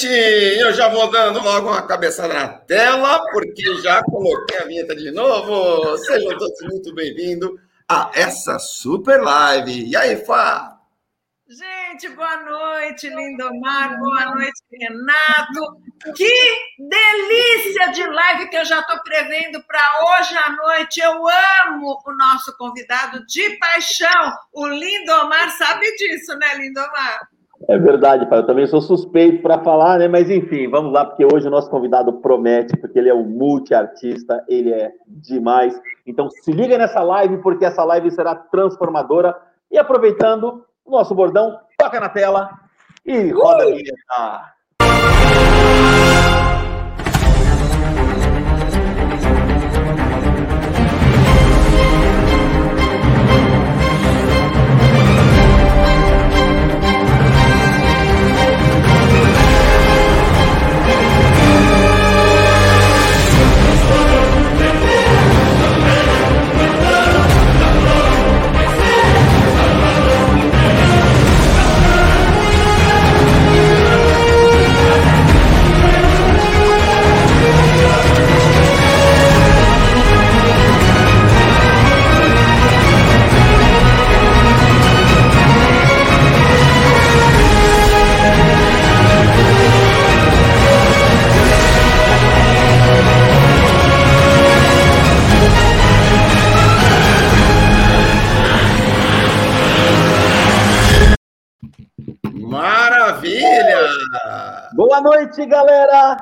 noite! Eu já vou dando logo uma cabeçada na tela, porque já coloquei a vinheta de novo. Sejam todos muito bem-vindos a essa super live. E aí, Fá? Gente, boa noite, Lindomar, boa noite, Renato. Que delícia de live que eu já estou prevendo para hoje à noite. Eu amo o nosso convidado de paixão. O Lindomar sabe disso, né, Lindomar? É verdade, pai. Eu também sou suspeito para falar, né? Mas enfim, vamos lá, porque hoje o nosso convidado promete, porque ele é um multiartista, ele é demais. Então se liga nessa live, porque essa live será transformadora. E aproveitando o nosso bordão, toca na tela e roda a vinheta. Boa noite, galera!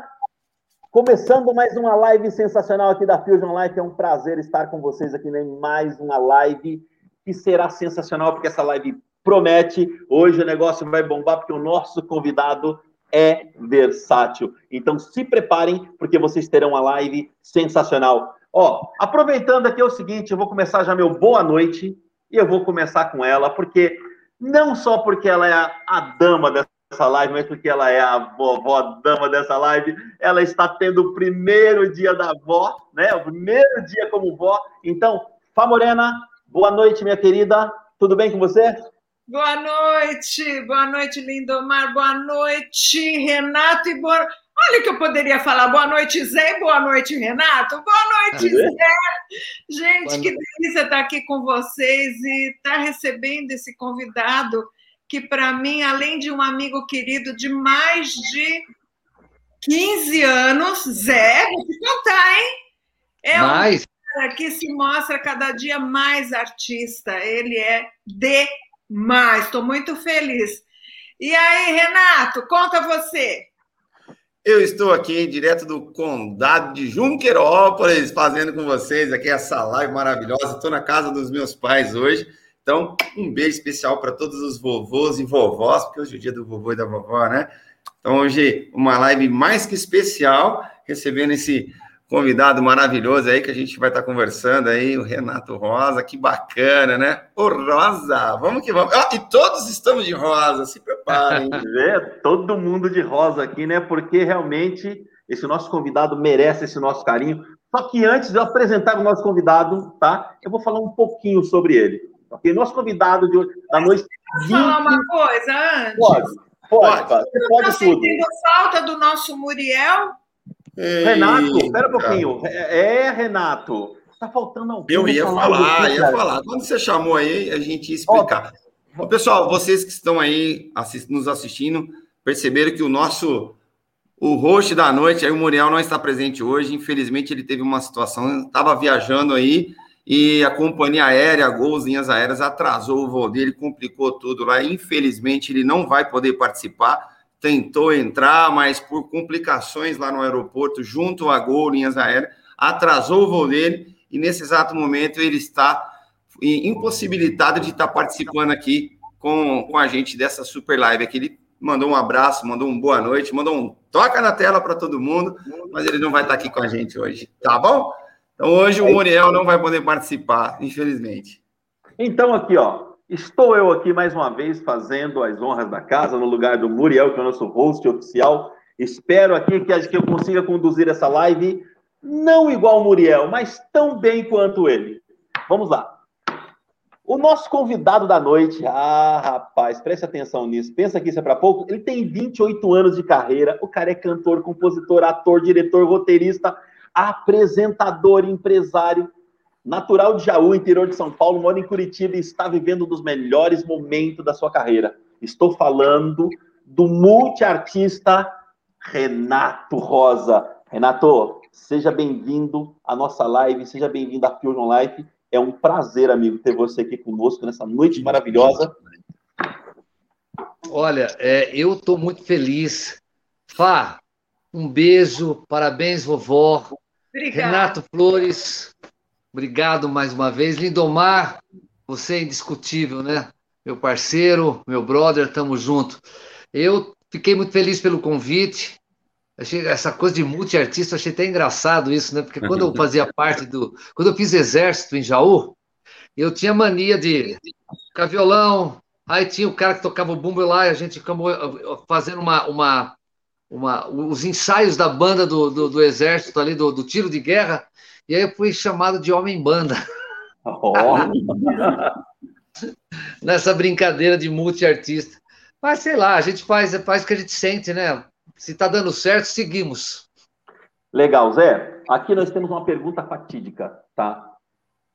Começando mais uma live sensacional aqui da Fusion Life. É um prazer estar com vocês aqui em mais uma live que será sensacional, porque essa live promete. Hoje o negócio vai bombar, porque o nosso convidado é versátil. Então se preparem, porque vocês terão uma live sensacional. Ó, aproveitando aqui é o seguinte, eu vou começar já meu boa noite e eu vou começar com ela, porque não só porque ela é a, a dama dessa essa live, mas porque ela é a vovó dama dessa live, ela está tendo o primeiro dia da vó, né? O primeiro dia como vó. Então, Fá Morena, boa noite, minha querida. Tudo bem com você? Boa noite, boa noite, Lindomar, boa noite, Renato, e boa... Olha que eu poderia falar boa noite, Zé, e boa noite, Renato. Boa noite, Zé. Gente, boa que delícia estar aqui com vocês e estar recebendo esse convidado que para mim, além de um amigo querido de mais de 15 anos, Zé, vou te contar, hein? É mais. um cara que se mostra cada dia mais artista. Ele é demais. Estou muito feliz. E aí, Renato, conta você. Eu estou aqui direto do condado de Junquerópolis, fazendo com vocês aqui essa live maravilhosa. Estou na casa dos meus pais hoje então, um beijo especial para todos os vovôs e vovós, porque hoje é o dia do vovô e da vovó, né? Então, hoje, uma live mais que especial, recebendo esse convidado maravilhoso aí que a gente vai estar conversando aí, o Renato Rosa, que bacana, né? Ô, Rosa, vamos que vamos. Ah, e todos estamos de rosa, se preparem. É, todo mundo de rosa aqui, né? Porque realmente esse nosso convidado merece esse nosso carinho. Só que antes de eu apresentar o nosso convidado, tá? Eu vou falar um pouquinho sobre ele. Ok? Nosso convidado de, da noite. Posso falar uma coisa antes? Pode, pode, pode. Você pode tá tudo. sentindo falta do nosso Muriel? Renato, espera um pouquinho. É, é, Renato. Tá faltando alguém. Eu ia falar, falar ia falar. Quando você chamou aí, a gente ia explicar. Ó, pessoal, vocês que estão aí assist, nos assistindo, perceberam que o nosso o host da noite, aí o Muriel não está presente hoje. Infelizmente, ele teve uma situação, estava viajando aí e a companhia aérea, Gol, linhas aéreas, atrasou o voo dele, complicou tudo lá. Infelizmente, ele não vai poder participar. Tentou entrar, mas por complicações lá no aeroporto, junto a Gol, linhas aéreas, atrasou o voo dele e nesse exato momento ele está impossibilitado de estar participando aqui com, com a gente dessa super live aqui. Ele mandou um abraço, mandou um boa noite, mandou um toca na tela para todo mundo, mas ele não vai estar aqui com a gente hoje, tá bom? Então hoje o Muriel não vai poder participar, infelizmente. Então aqui, ó, estou eu aqui mais uma vez fazendo as honras da casa no lugar do Muriel, que é o nosso host oficial. Espero aqui que eu consiga conduzir essa live não igual o Muriel, mas tão bem quanto ele. Vamos lá. O nosso convidado da noite, ah, rapaz, preste atenção nisso. Pensa que isso é para pouco. Ele tem 28 anos de carreira. O cara é cantor, compositor, ator, diretor, roteirista, apresentador, empresário. Natural de Jaú, interior de São Paulo, mora em Curitiba e está vivendo um dos melhores momentos da sua carreira. Estou falando do multiartista Renato Rosa. Renato, seja bem-vindo à nossa live, seja bem-vindo à Fusion Life. É um prazer, amigo, ter você aqui conosco nessa noite maravilhosa. Olha, é, eu estou muito feliz. Fá, um beijo, parabéns, vovó. Obrigada. Renato Flores, obrigado mais uma vez. Lindomar, você é indiscutível, né? Meu parceiro, meu brother, estamos junto. Eu fiquei muito feliz pelo convite. Achei essa coisa de multiartista, achei até engraçado isso, né? Porque quando eu fazia parte do. Quando eu fiz exército em Jaú, eu tinha mania de ficar violão, aí tinha o cara que tocava o bumbo lá, e a gente acabou fazendo uma, uma, uma, os ensaios da banda do, do, do exército ali, do, do, tiro de guerra, e aí eu fui chamado de homem-banda. Oh. Nessa brincadeira de multiartista. Mas sei lá, a gente faz, faz o que a gente sente, né? Se está dando certo, seguimos. Legal, Zé. Aqui nós temos uma pergunta fatídica, tá?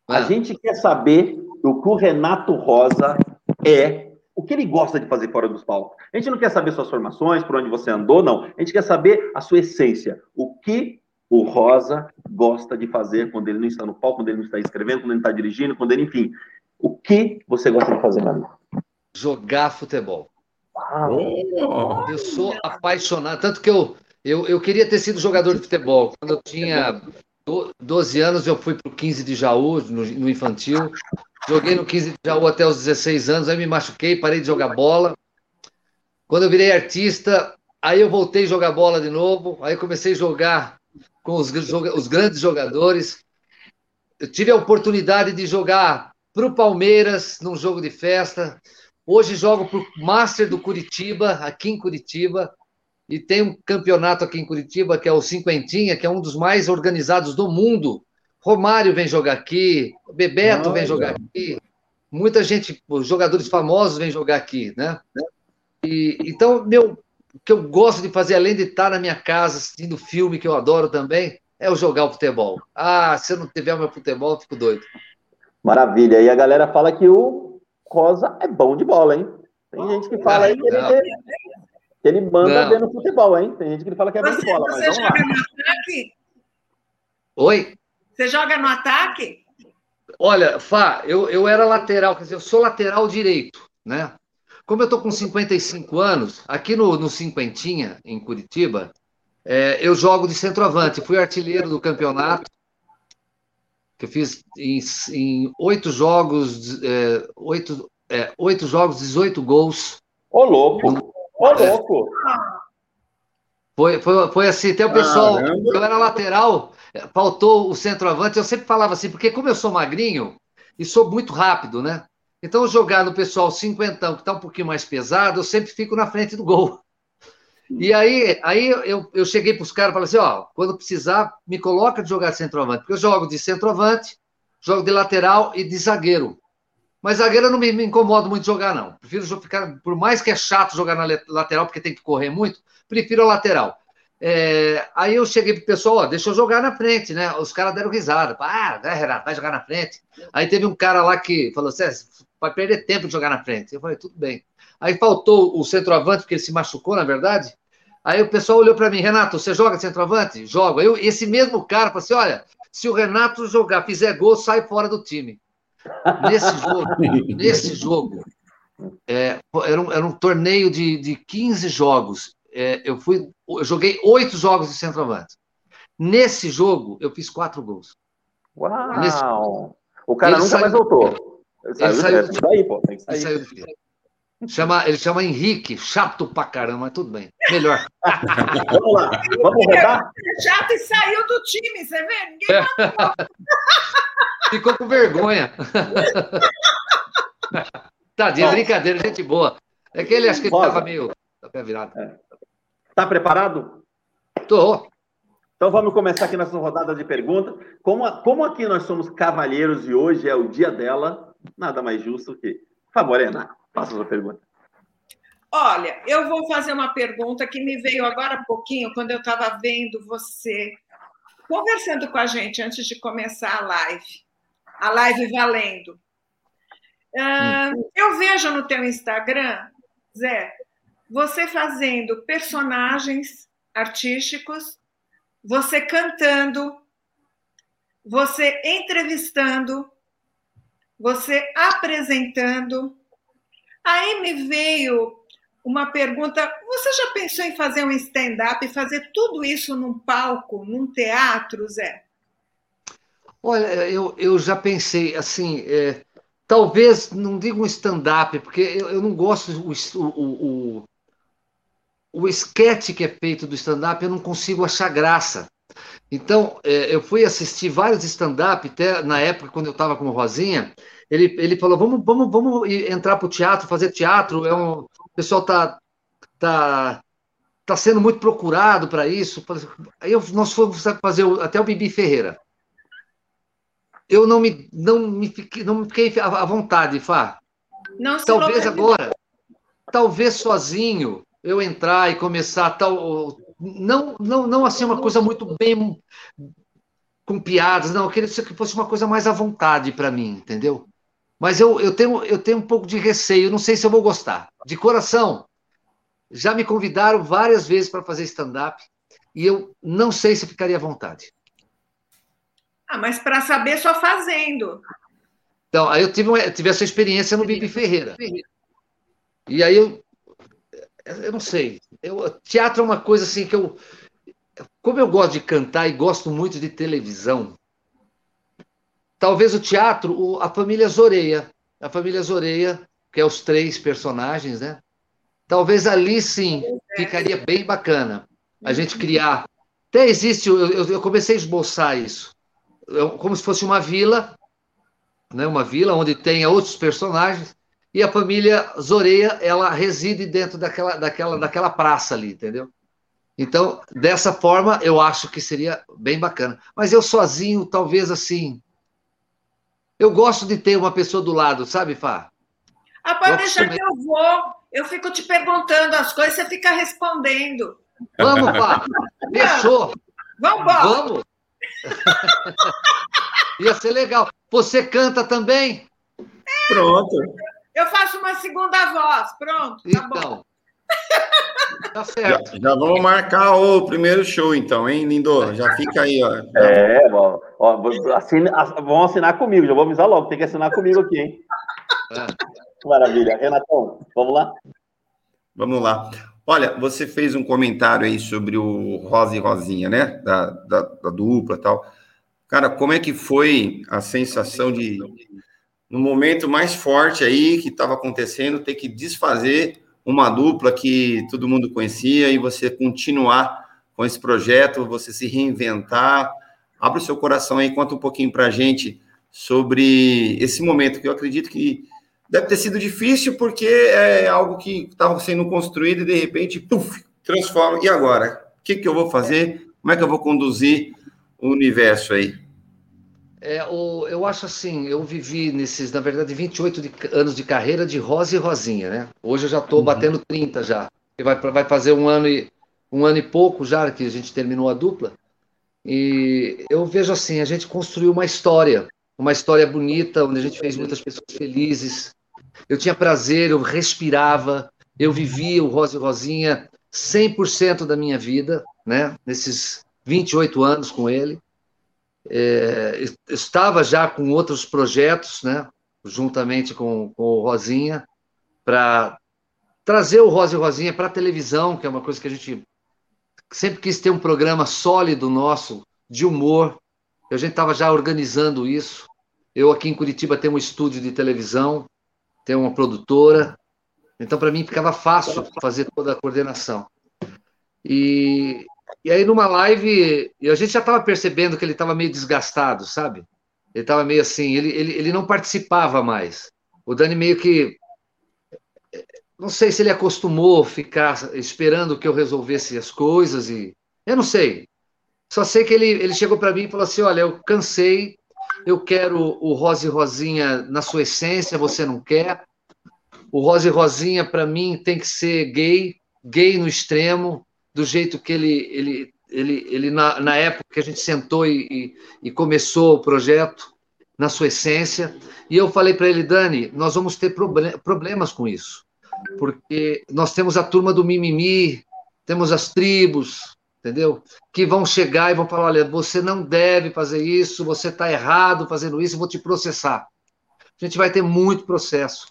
A ah. gente quer saber o que o Renato Rosa é, o que ele gosta de fazer fora dos palcos. A gente não quer saber suas formações, por onde você andou, não. A gente quer saber a sua essência. O que o Rosa gosta de fazer quando ele não está no palco, quando ele não está escrevendo, quando ele está dirigindo, quando ele, enfim. O que você gosta de fazer, meu amigo? Jogar futebol. Oh. Eu sou apaixonado, tanto que eu, eu, eu queria ter sido jogador de futebol. Quando eu tinha 12 anos, eu fui para o 15 de Jaú, no, no, infantil. Joguei no 15 de Jaú até os 16 anos, aí me machuquei, parei de jogar bola. Quando eu virei artista, aí eu voltei a jogar bola de novo, aí comecei a jogar com os, os grandes jogadores. Eu tive a oportunidade de jogar para o Palmeiras num jogo de festa. Hoje jogo para o Master do Curitiba, aqui em Curitiba, e tem um campeonato aqui em Curitiba, que é o Cinquentinha, que é um dos mais organizados do mundo. Romário vem jogar aqui, Bebeto vem jogar aqui, muita gente, jogadores famosos vêm jogar aqui, né? E, então, meu, o que eu gosto de fazer, além de estar na minha casa assistindo filme, que eu adoro também, é o jogar o futebol. Ah, se eu não tiver o meu futebol, eu fico doido. Maravilha. E a galera fala que o Rosa é bom de bola, hein? Tem gente que fala aí que ele, ele manda ver no futebol, hein? Tem gente que fala que é de bola. Você joga no ataque? Oi? Você joga no ataque? Olha, Fá, eu, eu era lateral, quer dizer, eu sou lateral direito, né? Como eu tô com 55 anos, aqui no, no Cinquentinha, em Curitiba, é, eu jogo de centroavante. Fui artilheiro do campeonato, que eu fiz em, oito jogos, é, oito, é, oito jogos, 18 gols. Ô, louco! Ô, louco! Foi, foi, foi assim, até o pessoal, Caramba. eu era lateral, faltou o centroavante, eu sempre falava assim, porque como eu sou magrinho e sou muito rápido, né? Então, jogar no pessoal cinquentão, que está um pouquinho mais pesado, eu sempre fico na frente do gol. E aí, aí eu, eu cheguei para os caras e falei assim: ó, quando precisar, me coloca de jogar de centroavante, porque eu jogo de centroavante, jogo de lateral e de zagueiro. Mas zagueiro eu não me, me incomodo muito jogar, não. Prefiro ficar, por mais que é chato jogar na lateral, porque tem que correr muito, prefiro a lateral. É, aí eu cheguei pro pessoal, ó, deixa eu jogar na frente, né? Os caras deram risada. Ah, né, Renato, vai jogar na frente. Aí teve um cara lá que falou é, vai perder tempo de jogar na frente. Eu falei, tudo bem. Aí faltou o centroavante, porque ele se machucou, na verdade. Aí o pessoal olhou para mim, Renato, você joga centroavante? Jogo. Aí eu, esse mesmo cara falou assim: olha, se o Renato jogar, fizer gol, sai fora do time. Nesse jogo, nesse jogo, é, era, um, era, um, torneio de, de 15 jogos. É, eu, fui, eu joguei oito jogos de centroavante. Nesse jogo, eu fiz quatro gols. Uau! Nesse... O cara ele nunca saiu... mais voltou. Ele saiu, ele saiu, do... Daí, pô, tem que sair. Ele saiu do... Chama, ele chama Henrique, chato pra caramba, mas tudo bem. Melhor. Vamos lá, vamos rodar? É chato e saiu do time, você vê? Ninguém Ficou com vergonha. Tadinho, brincadeira, gente boa. É que ele acho que ele estava meio. Tá virado. É. Tá preparado? Tô. Então vamos começar aqui nossa rodada de perguntas. Como, como aqui nós somos cavalheiros e hoje é o dia dela, nada mais justo que. Por favor, Ana, faça a sua pergunta. Olha, eu vou fazer uma pergunta que me veio agora há pouquinho, quando eu estava vendo você conversando com a gente antes de começar a live, a live valendo. Uh, eu vejo no teu Instagram, Zé, você fazendo personagens artísticos, você cantando, você entrevistando, você apresentando. Aí me veio uma pergunta: você já pensou em fazer um stand-up e fazer tudo isso num palco, num teatro, Zé? Olha, eu, eu já pensei assim. É, talvez, não digo um stand-up, porque eu, eu não gosto o, o, o, o esquete que é feito do stand-up, eu não consigo achar graça. Então, é, eu fui assistir vários stand-up, até na época, quando eu estava com o Rosinha, ele, ele falou, vamos, vamos, vamos entrar para o teatro, fazer teatro, é um, o pessoal está tá, tá sendo muito procurado para isso. Aí eu, nós fomos fazer até o Bibi Ferreira. Eu não me, não me, fiquei, não me fiquei à vontade, Fá. Não talvez agora, talvez sozinho, eu entrar e começar tal. Não, não, não assim uma coisa muito bem com piadas, não. Eu queria que fosse uma coisa mais à vontade para mim, entendeu? Mas eu, eu, tenho, eu tenho um pouco de receio, não sei se eu vou gostar. De coração, já me convidaram várias vezes para fazer stand-up e eu não sei se ficaria à vontade. Ah, mas para saber, só fazendo. Então, aí eu tive, eu tive essa experiência no Bibi Ferreira. E aí eu, eu não sei. Eu, teatro é uma coisa assim que eu. Como eu gosto de cantar e gosto muito de televisão, talvez o teatro, a família Zoreia, a família Zoreia, que é os três personagens, né? Talvez ali sim ficaria bem bacana a gente criar. Até existe, eu, eu comecei a esboçar isso, como se fosse uma vila, né? uma vila onde tenha outros personagens, e a família Zoreia, ela reside dentro daquela, daquela, daquela praça ali, entendeu? Então, dessa forma, eu acho que seria bem bacana. Mas eu sozinho, talvez assim. Eu gosto de ter uma pessoa do lado, sabe, Fá? Ah, pode deixar que eu vou. Eu fico te perguntando as coisas, você fica respondendo. Vamos, Fá. Fechou. Vamos embora. Vamos. Ia ser legal. Você canta também? É. Pronto. Eu faço uma segunda voz, pronto. Tá então. Bom. Tá certo. Já, já, vamos marcar o primeiro show, então, hein, Lindo? Já fica aí, ó. É, ó, ó assine, vão assinar comigo, já vou avisar logo, tem que assinar comigo aqui, hein? É. Maravilha. Renatão, vamos lá? Vamos lá. Olha, você fez um comentário aí sobre o Rosa e Rosinha, né? Da, da, da dupla tal. Cara, como é que foi a sensação de no momento mais forte aí que estava acontecendo, ter que desfazer uma dupla que todo mundo conhecia e você continuar com esse projeto, você se reinventar. Abre o seu coração aí, conta um pouquinho para a gente sobre esse momento, que eu acredito que deve ter sido difícil, porque é algo que estava sendo construído e de repente, puf, transforma. E agora? O que, que eu vou fazer? Como é que eu vou conduzir o universo aí? É, o, eu acho assim, eu vivi nesses, na verdade, 28 de, anos de carreira de rosa e rosinha, né? Hoje eu já estou uhum. batendo 30 já. Vai, vai fazer um ano, e, um ano e pouco já que a gente terminou a dupla. E eu vejo assim, a gente construiu uma história, uma história bonita, onde a gente fez muitas pessoas felizes. Eu tinha prazer, eu respirava, eu vivia o Rosa e Rosinha 100% da minha vida, né? Nesses 28 anos com ele. É, estava já com outros projetos, né, juntamente com, com o Rosinha, para trazer o Rosa e Rosinha para a televisão, que é uma coisa que a gente sempre quis ter um programa sólido nosso, de humor. A gente estava já organizando isso. Eu aqui em Curitiba tenho um estúdio de televisão, tenho uma produtora, então para mim ficava fácil fazer toda a coordenação. E e aí, numa live, a gente já estava percebendo que ele estava meio desgastado, sabe? Ele estava meio assim, ele, ele, ele não participava mais. O Dani meio que. Não sei se ele acostumou ficar esperando que eu resolvesse as coisas e. Eu não sei. Só sei que ele, ele chegou para mim e falou assim: olha, eu cansei, eu quero o Rosa e Rosinha na sua essência, você não quer. O Rosa e Rosinha, para mim, tem que ser gay, gay no extremo, do jeito que ele, ele, ele, ele na, na época que a gente sentou e, e, e começou o projeto, na sua essência. E eu falei para ele, Dani, nós vamos ter problemas com isso, porque nós temos a turma do mimimi, temos as tribos, entendeu? Que vão chegar e vão falar: olha, você não deve fazer isso, você está errado fazendo isso, vou te processar. A gente vai ter muito processo.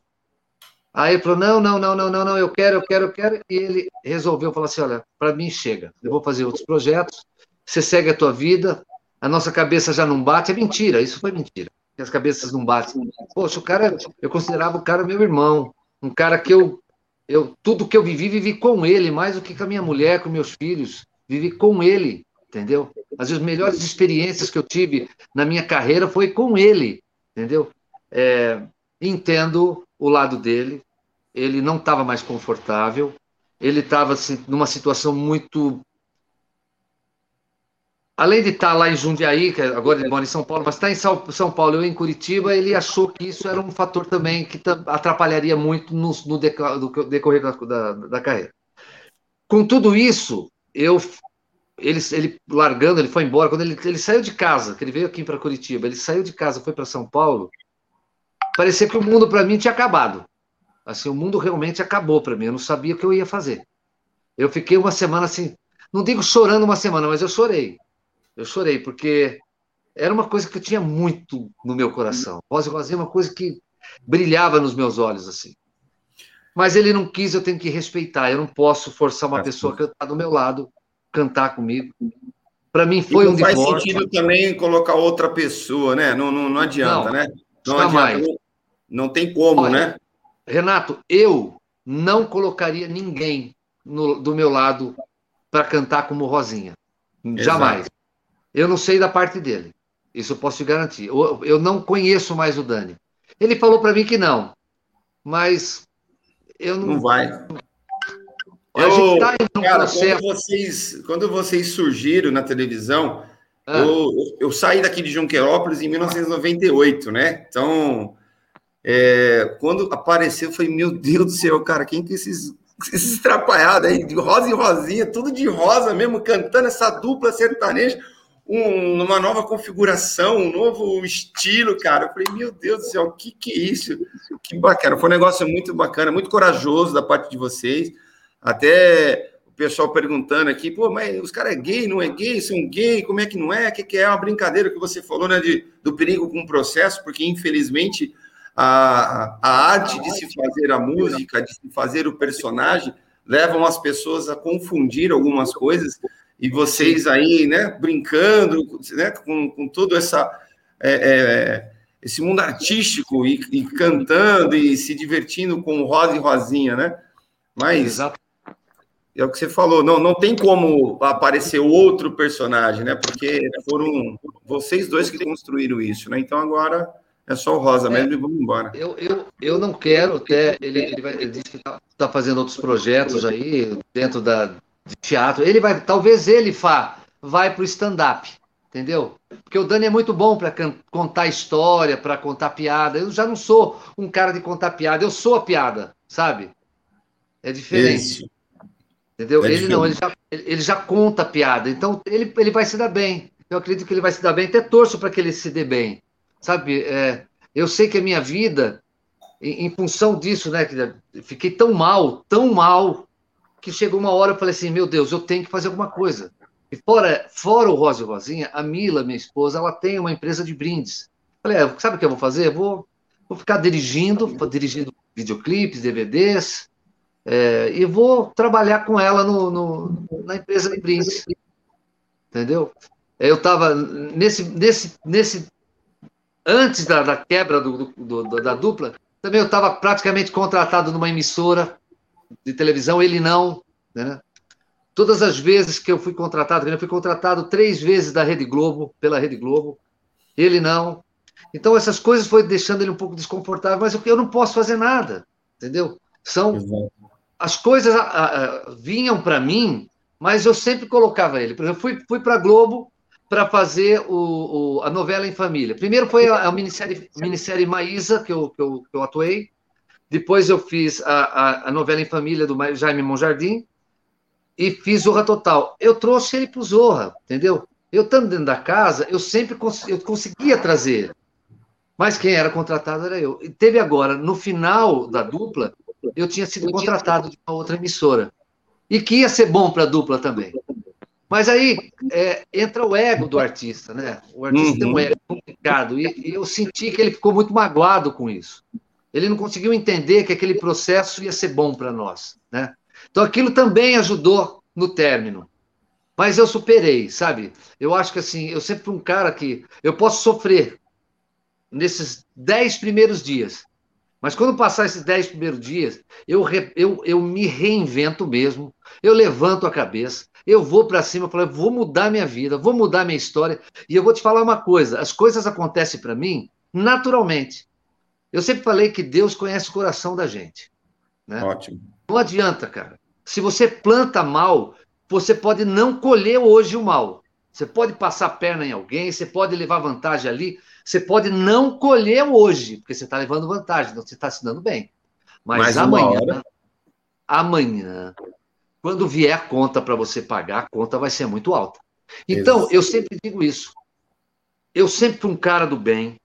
Aí ele falou: não, não, não, não, não, não, eu quero, eu quero, eu quero. E ele resolveu falar assim: olha, para mim chega, eu vou fazer outros projetos, você segue a tua vida, a nossa cabeça já não bate. É mentira, isso foi mentira. As cabeças não batem. Poxa, o cara, eu considerava o cara meu irmão, um cara que eu, eu tudo que eu vivi, vivi com ele, mais do que com a minha mulher, com meus filhos, vivi com ele, entendeu? As melhores experiências que eu tive na minha carreira foi com ele, entendeu? É, entendo o lado dele, ele não estava mais confortável, ele estava assim, numa situação muito. Além de estar tá lá em Jundiaí, que agora ele mora em São Paulo, mas está em São Paulo, eu em Curitiba, ele achou que isso era um fator também que atrapalharia muito no, no decorrer da, da, da carreira. Com tudo isso, eu ele, ele largando, ele foi embora. Quando ele, ele saiu de casa, que ele veio aqui para Curitiba, ele saiu de casa, foi para São Paulo parecia que o mundo para mim tinha acabado. Assim, o mundo realmente acabou para mim. Eu não sabia o que eu ia fazer. Eu fiquei uma semana assim, não digo chorando uma semana, mas eu chorei. Eu chorei porque era uma coisa que eu tinha muito no meu coração. Rosa e é uma coisa que brilhava nos meus olhos assim. Mas ele não quis, eu tenho que respeitar. Eu não posso forçar uma pessoa que está do meu lado cantar comigo. Para mim foi um divórcio. Faz sentido também colocar outra pessoa, né? Não, não, não adianta, não, né? Não adianta. Não tem como, Olha, né? Renato, eu não colocaria ninguém no, do meu lado para cantar como Rosinha. Exato. Jamais. Eu não sei da parte dele. Isso eu posso te garantir. Eu, eu não conheço mais o Dani. Ele falou para mim que não. Mas eu não. Não vai. A eu, tá cara, quando vocês, quando vocês surgiram na televisão, ah. eu, eu saí daqui de Junquerópolis em 1998, né? Então, é, quando apareceu, eu falei, meu Deus do céu, cara, quem que esses, esses aí, de rosa e rosinha, tudo de rosa mesmo, cantando essa dupla sertaneja, um, uma nova configuração, um novo estilo, cara. Eu falei, meu Deus do céu, o que, que é isso? Que bacana, foi um negócio muito bacana, muito corajoso da parte de vocês. Até o pessoal perguntando aqui, pô, mas os caras é gay, não é gay, são gay, como é que não é? O que, que é uma brincadeira que você falou, né, de, do perigo com o processo, porque infelizmente a, a arte de se fazer a música, de se fazer o personagem, levam as pessoas a confundir algumas coisas, e vocês aí, né, brincando, né, com, com todo essa, é, é, esse mundo artístico, e, e, cantando, e se divertindo com Rosa e Rosinha, né? Mas é o que você falou, não, não tem como aparecer outro personagem, né? Porque foram vocês dois que construíram isso, né? Então agora é só o Rosa é, mesmo e vamos embora. Eu, eu, eu não quero até. Ele, ele, vai, ele disse que está tá fazendo outros projetos aí dentro da, de teatro. Ele vai, talvez ele vá, vai para o stand-up, entendeu? Porque o Dani é muito bom para contar história, para contar piada. Eu já não sou um cara de contar piada, eu sou a piada, sabe? É diferente. Isso. Entendeu? É ele diferente. não, ele já, ele já conta piada. Então ele, ele vai se dar bem. Eu acredito que ele vai se dar bem, até torço para que ele se dê bem. Sabe, é, eu sei que a minha vida, em, em função disso, né, fiquei tão mal, tão mal, que chegou uma hora eu falei assim, meu Deus, eu tenho que fazer alguma coisa. E fora, fora o Rosa e Rosinha, a Mila, minha esposa, ela tem uma empresa de brindes. Falei, é, sabe o que eu vou fazer? vou, vou ficar dirigindo, dirigindo videoclipes, DVDs, é, e vou trabalhar com ela no, no, na empresa de brindes. Entendeu? Eu estava nesse, nesse, nesse antes da, da quebra do, do, do, da dupla, também eu estava praticamente contratado numa emissora de televisão, ele não. Né? Todas as vezes que eu fui contratado, eu fui contratado três vezes da Rede Globo, pela Rede Globo, ele não. Então essas coisas foi deixando ele um pouco desconfortável, mas eu, eu não posso fazer nada, entendeu? São as coisas a, a, vinham para mim, mas eu sempre colocava ele. Por exemplo, eu fui, fui para a Globo para fazer o, o, a novela em família. Primeiro foi a, a minissérie, minissérie Maísa, que eu, que, eu, que eu atuei. Depois eu fiz a, a, a novela em família do Jaime Monjardim. E fiz Zorra Total. Eu trouxe ele para o Zorra, entendeu? Eu estando dentro da casa, eu sempre cons eu conseguia trazer. Mas quem era contratado era eu. E teve agora, no final da dupla, eu tinha sido contratado de uma outra emissora. E que ia ser bom para a dupla também. Mas aí é, entra o ego do artista, né? O artista uhum. tem um uhum. ego complicado. E, e, eu senti que ele ficou muito magoado com isso. Ele não conseguiu entender que aquele processo ia ser bom para nós, né? Então aquilo também ajudou no término. Mas eu superei, sabe? Eu acho que assim, eu sempre fui um cara que eu posso sofrer nesses dez primeiros dias. Mas quando passar esses dez primeiros dias, eu, eu, eu me reinvento mesmo, eu levanto a cabeça, eu vou para cima, falo, vou mudar minha vida, vou mudar minha história. E eu vou te falar uma coisa: as coisas acontecem para mim naturalmente. Eu sempre falei que Deus conhece o coração da gente. Né? Ótimo. Não adianta, cara. Se você planta mal, você pode não colher hoje o mal. Você pode passar perna em alguém, você pode levar vantagem ali, você pode não colher hoje, porque você está levando vantagem, então você está se dando bem. Mas Mais amanhã, amanhã, quando vier a conta para você pagar, a conta vai ser muito alta. Então, eu sempre digo isso. Eu sempre fui um cara do bem.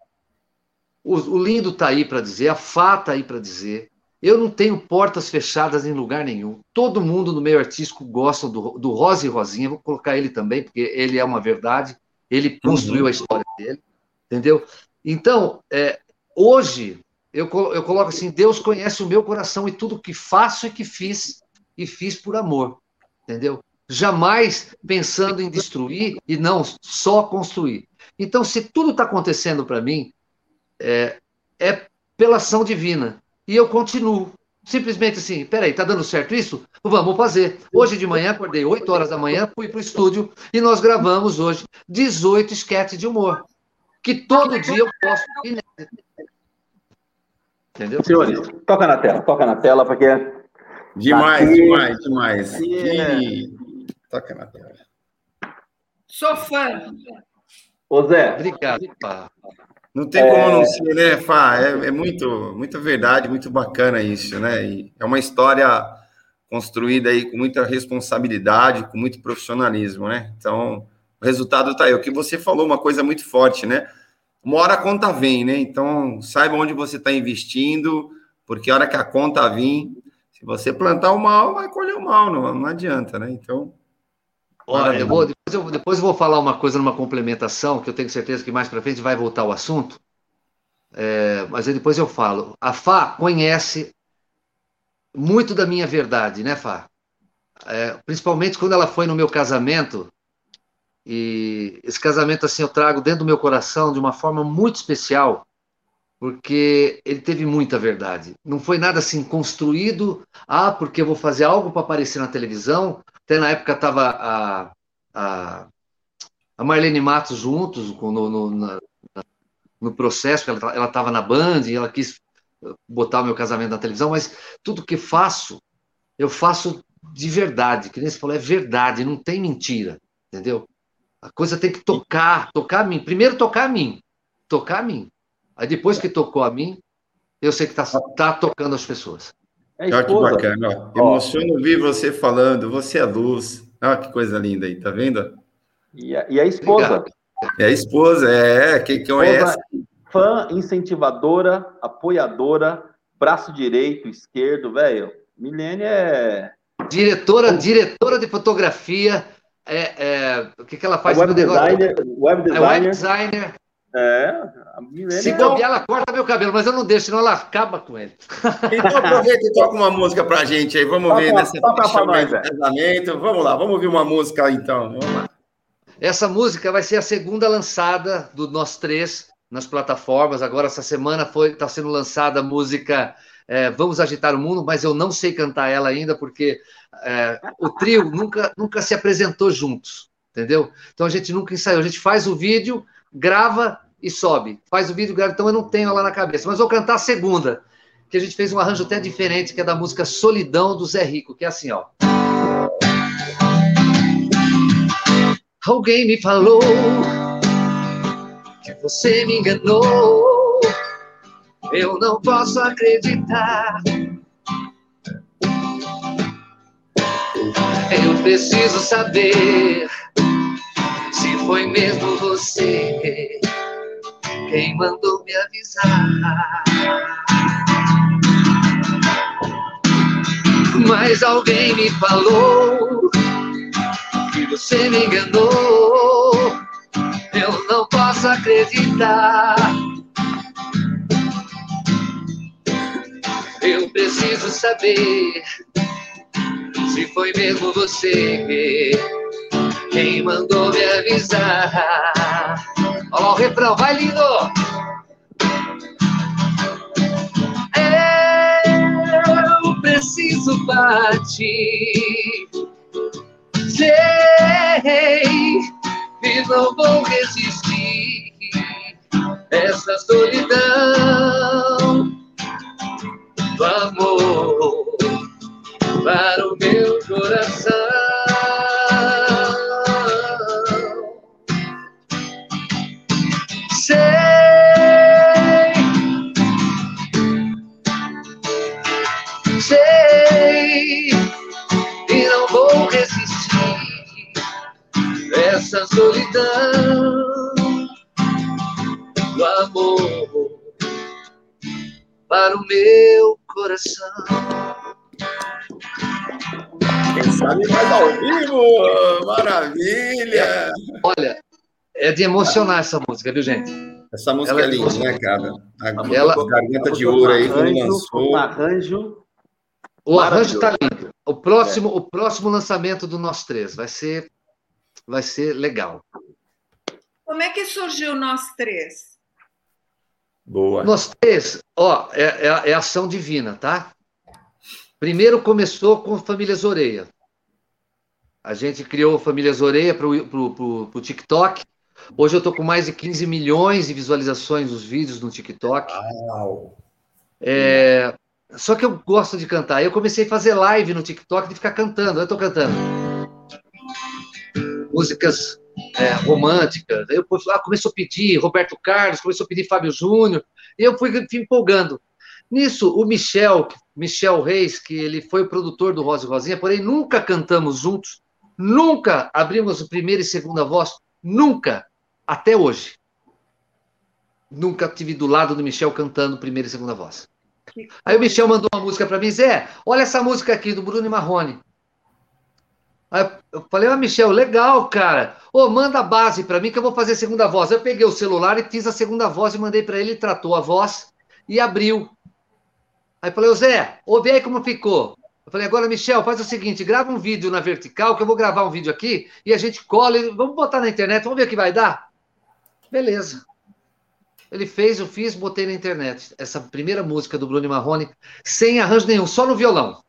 O, lindo está aí para dizer, a Fá está aí para dizer. Eu não tenho portas fechadas em lugar nenhum. Todo mundo no meio artístico gosta do, do Rosa e Rosinha. Vou colocar ele também, porque ele é uma verdade. Ele construiu uhum. a história dele, entendeu? Então, é, hoje, eu, eu coloco assim: Deus conhece o meu coração e tudo que faço e que fiz, e fiz por amor, entendeu? Jamais pensando em destruir e não só construir. Então, se tudo está acontecendo para mim, é, é pela ação divina. E eu continuo. Simplesmente assim, peraí, tá dando certo isso? Vamos fazer. Hoje de manhã, acordei 8 horas da manhã, fui para o estúdio e nós gravamos hoje 18 esquetes de humor. Que todo dia eu posso. Entendeu? Senhores, toca na tela, toca na tela, porque Demais, Aqui... demais, demais. É. Toca na tela. Sou fã. Ô Zé. Obrigado, Não tem como é... não ser, né, Fá? É, é, muito, muita verdade, muito bacana isso, né? E é uma história construída aí com muita responsabilidade, com muito profissionalismo, né? Então, o resultado tá aí. O que você falou, uma coisa muito forte, né? Uma hora a conta vem, né? Então, saiba onde você está investindo, porque a hora que a conta vir, se você plantar o mal, vai colher o mal, não, não adianta, né? Então. Olha, eu vou, depois, eu, depois eu vou falar uma coisa numa complementação, que eu tenho certeza que mais para frente vai voltar o assunto. É, mas depois eu falo. A Fá conhece muito da minha verdade, né, Fá? É, principalmente quando ela foi no meu casamento. E esse casamento, assim, eu trago dentro do meu coração de uma forma muito especial porque ele teve muita verdade. Não foi nada assim construído, ah, porque eu vou fazer algo para aparecer na televisão. Até na época estava a, a, a, Marlene Matos juntos no, no, na, no processo, ela estava na Band e ela quis botar o meu casamento na televisão, mas tudo que faço, eu faço de verdade, que nem você falou, é verdade, não tem mentira, entendeu? A coisa tem que tocar, tocar a mim. Primeiro tocar a mim, tocar a mim. Aí depois que tocou a mim, eu sei que está tá tocando as pessoas. É Olha que bacana. Ó. Emociona ouvir você falando, você é luz. Olha que coisa linda aí, tá vendo? E a, e a esposa. Obrigado. É a esposa, é, quem conhece. Fã, incentivadora, apoiadora, braço direito, esquerdo, velho. Milene é. Diretora, diretora de fotografia. É, é, o que, que ela faz? Web designer, web designer. É web designer. É, Se bobear, ela corta meu cabelo, mas eu não deixo, senão ela acaba com ele. Então aproveita e toca uma música pra gente aí. Vamos ver nessa nós, casamento. Vamos lá, vamos ouvir uma música então. Vamos lá. Essa música vai ser a segunda lançada do nós três nas plataformas. Agora, essa semana foi está sendo lançada a música é, Vamos Agitar o Mundo, mas eu não sei cantar ela ainda, porque é, o trio nunca, nunca se apresentou juntos, entendeu? Então a gente nunca ensaiou. A gente faz o vídeo, grava e sobe. Faz o vídeo, grava. Então eu não tenho ela na cabeça. Mas vou cantar a segunda, que a gente fez um arranjo até diferente, que é da música Solidão do Zé Rico, que é assim, ó. Alguém me falou que você me enganou. Eu não posso acreditar. Eu preciso saber foi mesmo você quem mandou me avisar. Mas alguém me falou que você me enganou. Eu não posso acreditar. Eu preciso saber se foi mesmo você quem mandou me avisar. Olha lá o refrão, vai lindo! Eu preciso partir. Sei e não vou resistir essa solidão do amor para o meu coração. Essa solidão do amor para o meu coração. Quem sabe mais ao vivo! Maravilha! Olha, é de emocionar essa música, viu, gente? Essa música Ela é linda, né, cara? A Ela... Garganta de ouro aí, quando lançou. arranjo. O arranjo está lindo. O próximo, é. o próximo lançamento do Nós Três vai ser, vai ser legal. Como é que surgiu Nós Três? Boa. Nós Três, ó, é, é, é ação divina, tá? Primeiro começou com Famílias Oreia. A gente criou Famílias Oreia para o TikTok. Hoje eu estou com mais de 15 milhões de visualizações dos vídeos no TikTok. Uau. É, só que eu gosto de cantar. Eu comecei a fazer live no TikTok de ficar cantando. Eu estou cantando. Músicas é, românticas. Aí eu ah, começou a pedir Roberto Carlos, começou a pedir Fábio Júnior. E eu fui, fui empolgando. Nisso, o Michel, Michel Reis, que ele foi o produtor do Rosa e Rosinha, porém nunca cantamos juntos, nunca abrimos a primeira e segunda voz, nunca, até hoje. Nunca tive do lado do Michel cantando primeira e segunda voz. Aí o Michel mandou uma música para mim, Zé, olha essa música aqui do Bruno e Marrone. Aí eu falei, ah, Michel, legal, cara. Ô, manda a base para mim que eu vou fazer a segunda voz. Eu peguei o celular e fiz a segunda voz e mandei para ele, ele tratou a voz e abriu. Aí falei, ô Zé, ouve aí como ficou. Eu falei, agora, Michel, faz o seguinte, grava um vídeo na vertical, que eu vou gravar um vídeo aqui, e a gente cola, e vamos botar na internet, vamos ver o que vai dar? Beleza. Ele fez, eu fiz, botei na internet. Essa primeira música do Bruno Marrone, sem arranjo nenhum, só no violão.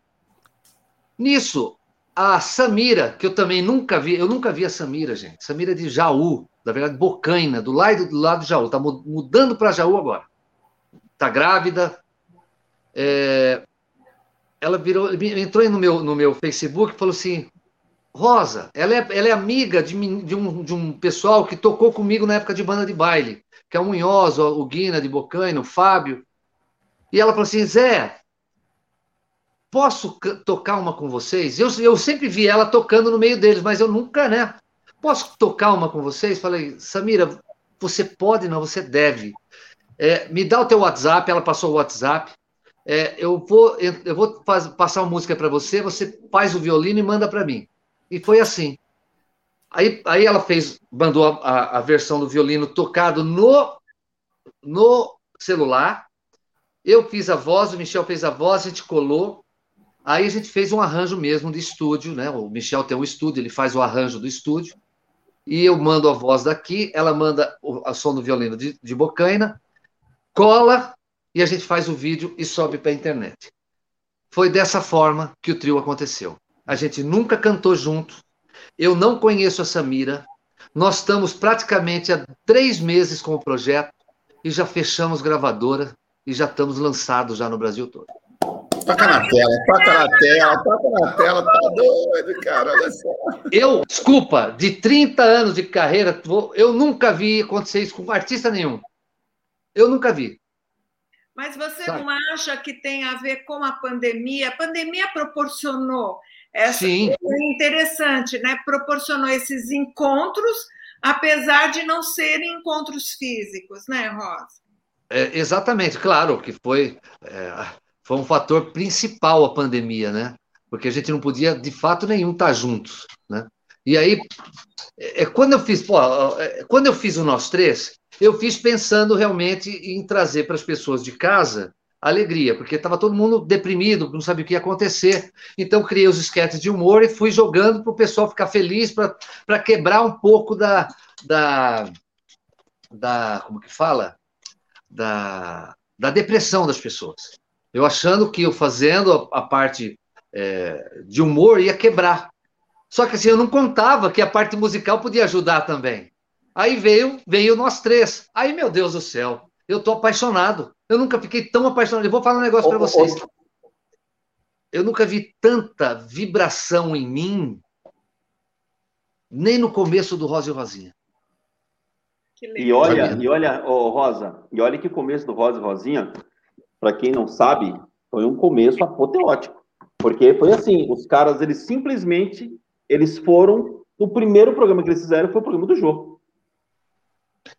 Nisso, a Samira, que eu também nunca vi, eu nunca vi a Samira, gente. Samira é de Jaú, na verdade, Bocaina, do lado, do lado de Jaú. Tá mudando para Jaú agora. Tá grávida, é, ela virou, entrou no meu, no meu Facebook e falou assim: Rosa, ela é, ela é amiga de, de, um, de um pessoal que tocou comigo na época de banda de baile, que é o Munhoz, o Guina de Bocaina, o Fábio. E ela falou assim: Zé, posso tocar uma com vocês? Eu, eu sempre vi ela tocando no meio deles, mas eu nunca, né? Posso tocar uma com vocês? Falei, Samira, você pode, não, você deve. É, me dá o teu WhatsApp, ela passou o WhatsApp é, eu vou, eu vou faz, passar uma música para você, você faz o violino e manda para mim. E foi assim. Aí, aí ela fez, mandou a, a versão do violino tocado no, no celular. Eu fiz a voz, o Michel fez a voz, a gente colou. Aí a gente fez um arranjo mesmo de estúdio, né? O Michel tem um estúdio, ele faz o arranjo do estúdio. E eu mando a voz daqui, ela manda o a som do violino de, de bocaina, cola e a gente faz o vídeo e sobe para a internet. Foi dessa forma que o trio aconteceu. A gente nunca cantou junto. Eu não conheço a Samira. Nós estamos praticamente há três meses com o projeto e já fechamos gravadora e já estamos lançados já no Brasil todo. Toca na tela, toca na tela, toca na tela, tá doido, cara, olha só. Eu, desculpa, de 30 anos de carreira, eu nunca vi acontecer isso com artista nenhum. Eu nunca vi. Mas você Sabe? não acha que tem a ver com a pandemia? A pandemia proporcionou essa Sim. interessante, né? Proporcionou esses encontros, apesar de não serem encontros físicos, né, Rosa? É, exatamente, claro que foi, é, foi um fator principal a pandemia, né? Porque a gente não podia, de fato nenhum, estar juntos, né? E aí, é, quando eu fiz, pô, é, quando eu fiz o Nós Três, eu fiz pensando realmente em trazer para as pessoas de casa alegria, porque estava todo mundo deprimido, não sabia o que ia acontecer. Então, criei os esquetes de humor e fui jogando para o pessoal ficar feliz, para quebrar um pouco da, da, da. Como que fala? Da, da depressão das pessoas. Eu achando que eu fazendo a, a parte é, de humor ia quebrar. Só que assim, eu não contava que a parte musical podia ajudar também. Aí veio, veio nós três. Aí, meu Deus do céu, eu tô apaixonado. Eu nunca fiquei tão apaixonado. Eu vou falar um negócio para vocês. Eu nunca vi tanta vibração em mim, nem no começo do Rosa e Rosinha. E olha, e olha, oh, Rosa, e olha que começo do Rosa e Rosinha, para quem não sabe, foi um começo apoteótico. Porque foi assim, os caras, eles simplesmente, eles foram, o primeiro programa que eles fizeram foi o programa do jogo.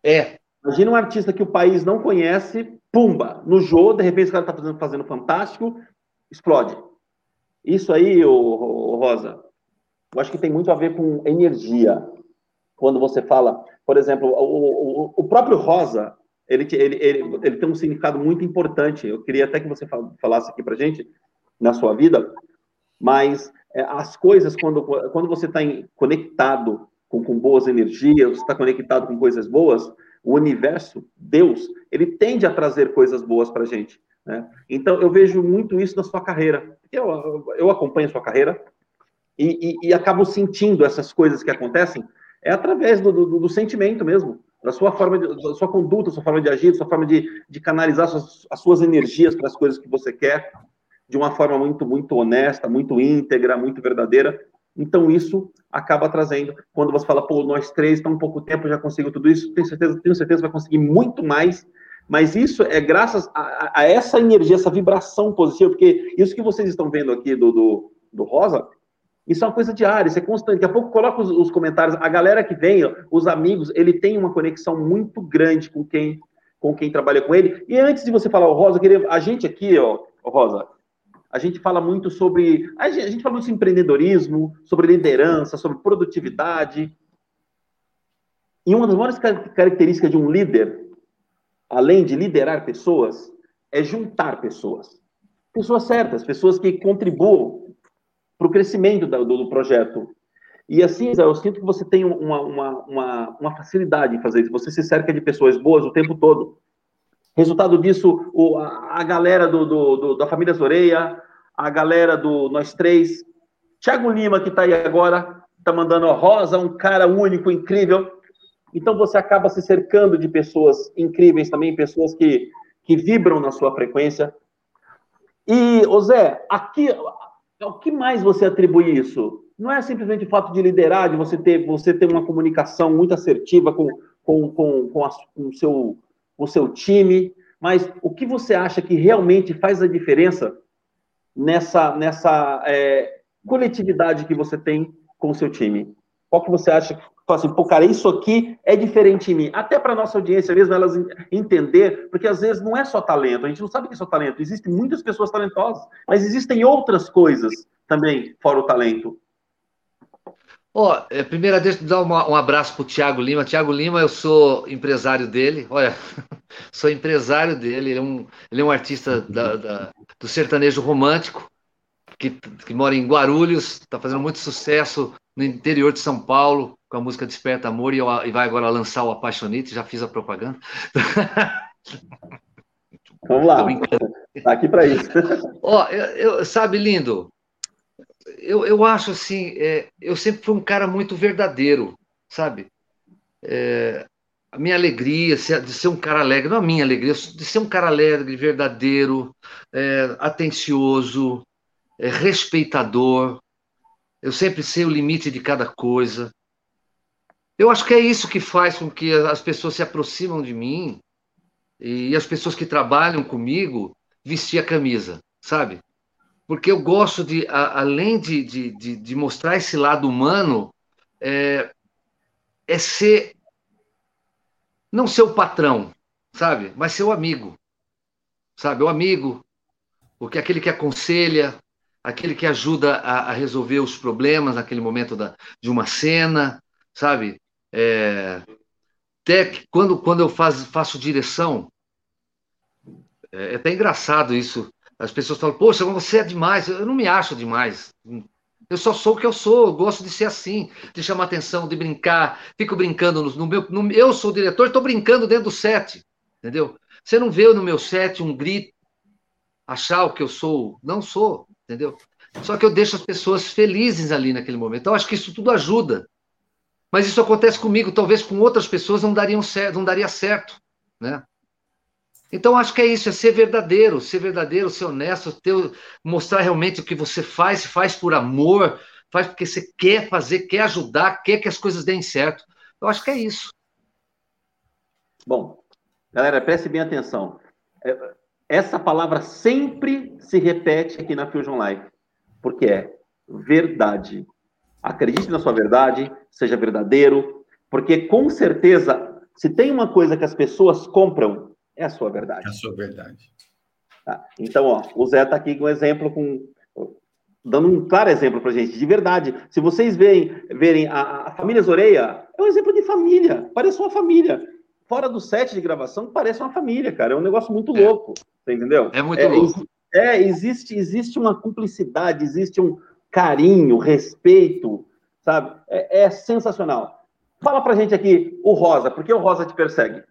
É. Imagina um artista que o país não conhece, pumba, no jogo, de repente o cara está fazendo, fazendo fantástico, explode. Isso aí, ô, ô, Rosa, eu acho que tem muito a ver com energia. Quando você fala, por exemplo, o, o, o próprio Rosa, ele, ele, ele, ele tem um significado muito importante. Eu queria até que você falasse aqui para gente, na sua vida, mas é, as coisas, quando, quando você está conectado com, com boas energias, está conectado com coisas boas, o universo, Deus, ele tende a trazer coisas boas para gente. Né? Então, eu vejo muito isso na sua carreira. Eu, eu acompanho a sua carreira e, e, e acabo sentindo essas coisas que acontecem é através do, do, do sentimento mesmo, da sua forma, de, da sua conduta, sua forma de agir, sua forma de, de canalizar suas, as suas energias para as coisas que você quer, de uma forma muito, muito honesta, muito íntegra, muito verdadeira. Então, isso acaba trazendo, quando você fala, pô, nós três, um pouco tempo, já consigo tudo isso, tenho certeza, tenho certeza que vai conseguir muito mais, mas isso é graças a, a, essa energia, essa vibração positiva, porque isso que vocês estão vendo aqui do, do, do Rosa, isso é uma coisa diária, isso é constante. Daqui a pouco coloca os, os comentários, a galera que vem, os amigos, ele tem uma conexão muito grande com quem com quem trabalha com ele. E antes de você falar, o Rosa, queria, a gente aqui, ó, Rosa, a gente fala muito sobre. A gente, a gente fala muito sobre empreendedorismo, sobre liderança, sobre produtividade. E uma das maiores características de um líder, além de liderar pessoas, é juntar pessoas. Pessoas certas, pessoas que contribuam para o crescimento do, do, projeto. E assim, eu sinto que você tem uma, uma, uma, uma facilidade em fazer isso. Você se cerca de pessoas boas o tempo todo. Resultado disso, o, a, a, galera do, do, do, da família Zoreia, a galera do Nós Três, Thiago Lima, que está aí agora, está mandando a Rosa, um cara único, incrível. Então você acaba se cercando de pessoas incríveis também, pessoas que, que vibram na sua frequência. E, Zé, aqui, o que mais você atribui isso? Não é simplesmente o fato de liderar, de você ter, você ter uma comunicação muito assertiva com, com, com, com, a, com seu o seu time, mas o que você acha que realmente faz a diferença nessa, nessa é, coletividade que você tem com o seu time? Qual que você acha que assim, pô, cara, isso aqui é diferente em mim? Até para nossa audiência mesmo, elas entender, porque às vezes não é só talento, a gente não sabe que é só talento, existem muitas pessoas talentosas, mas existem outras coisas também fora o talento. Ó, oh, é, primeira deixa eu dar uma, um abraço pro Tiago Lima. Tiago Lima, eu sou empresário dele. Olha, sou empresário dele. Ele é um, ele é um artista da, da, do sertanejo romântico, que, que mora em Guarulhos, está fazendo muito sucesso no interior de São Paulo, com a música Desperta Amor, e, eu, e vai agora lançar o Apaixonite, já fiz a propaganda. Vamos lá, tá aqui para isso. Ó, eu, eu, sabe, lindo, eu, eu acho assim, é, eu sempre fui um cara muito verdadeiro, sabe? É, a minha alegria de ser um cara alegre, não a minha alegria, de ser um cara alegre, verdadeiro, é, atencioso, é, respeitador. Eu sempre sei o limite de cada coisa. Eu acho que é isso que faz com que as pessoas se aproximam de mim e as pessoas que trabalham comigo vestir a camisa, sabe? Porque eu gosto de, a, além de, de, de, de, mostrar esse lado humano, é, é ser não ser o patrão, sabe? Mas ser o amigo, sabe? O amigo, porque aquele que aconselha, aquele que ajuda a, a resolver os problemas naquele momento da, de uma cena, sabe? É, que quando, quando eu faz, faço direção, é, é até engraçado isso. As pessoas falam, poxa, você é demais. Eu não me acho demais. Eu só sou o que eu sou, eu gosto de ser assim, de chamar atenção, de brincar, fico brincando no, no meu. No, eu sou o diretor, estou brincando dentro do set, entendeu? Você não vê no meu set um grito, achar o que eu sou. Não sou, entendeu? Só que eu deixo as pessoas felizes ali naquele momento. Então, acho que isso tudo ajuda. Mas isso acontece comigo, talvez com outras pessoas não, dariam certo, não daria certo, né? Então, acho que é isso, é ser verdadeiro, ser verdadeiro, ser honesto, ter, mostrar realmente o que você faz, faz por amor, faz porque você quer fazer, quer ajudar, quer que as coisas deem certo. Eu acho que é isso. Bom, galera, preste bem atenção. É, essa palavra sempre se repete aqui na Fusion Life, porque é verdade. Acredite na sua verdade, seja verdadeiro, porque com certeza, se tem uma coisa que as pessoas compram, é a sua verdade. É a sua verdade. Tá? Então, ó, o Zé está aqui com um exemplo, com, dando um claro exemplo para gente, de verdade. Se vocês verem, verem a, a família Zoreia, é um exemplo de família, parece uma família. Fora do set de gravação, parece uma família, cara. É um negócio muito é. louco, você entendeu? É muito é, louco. É, existe, existe uma cumplicidade, existe um carinho, respeito, sabe? É, é sensacional. Fala pra gente aqui o Rosa, por que o Rosa te persegue?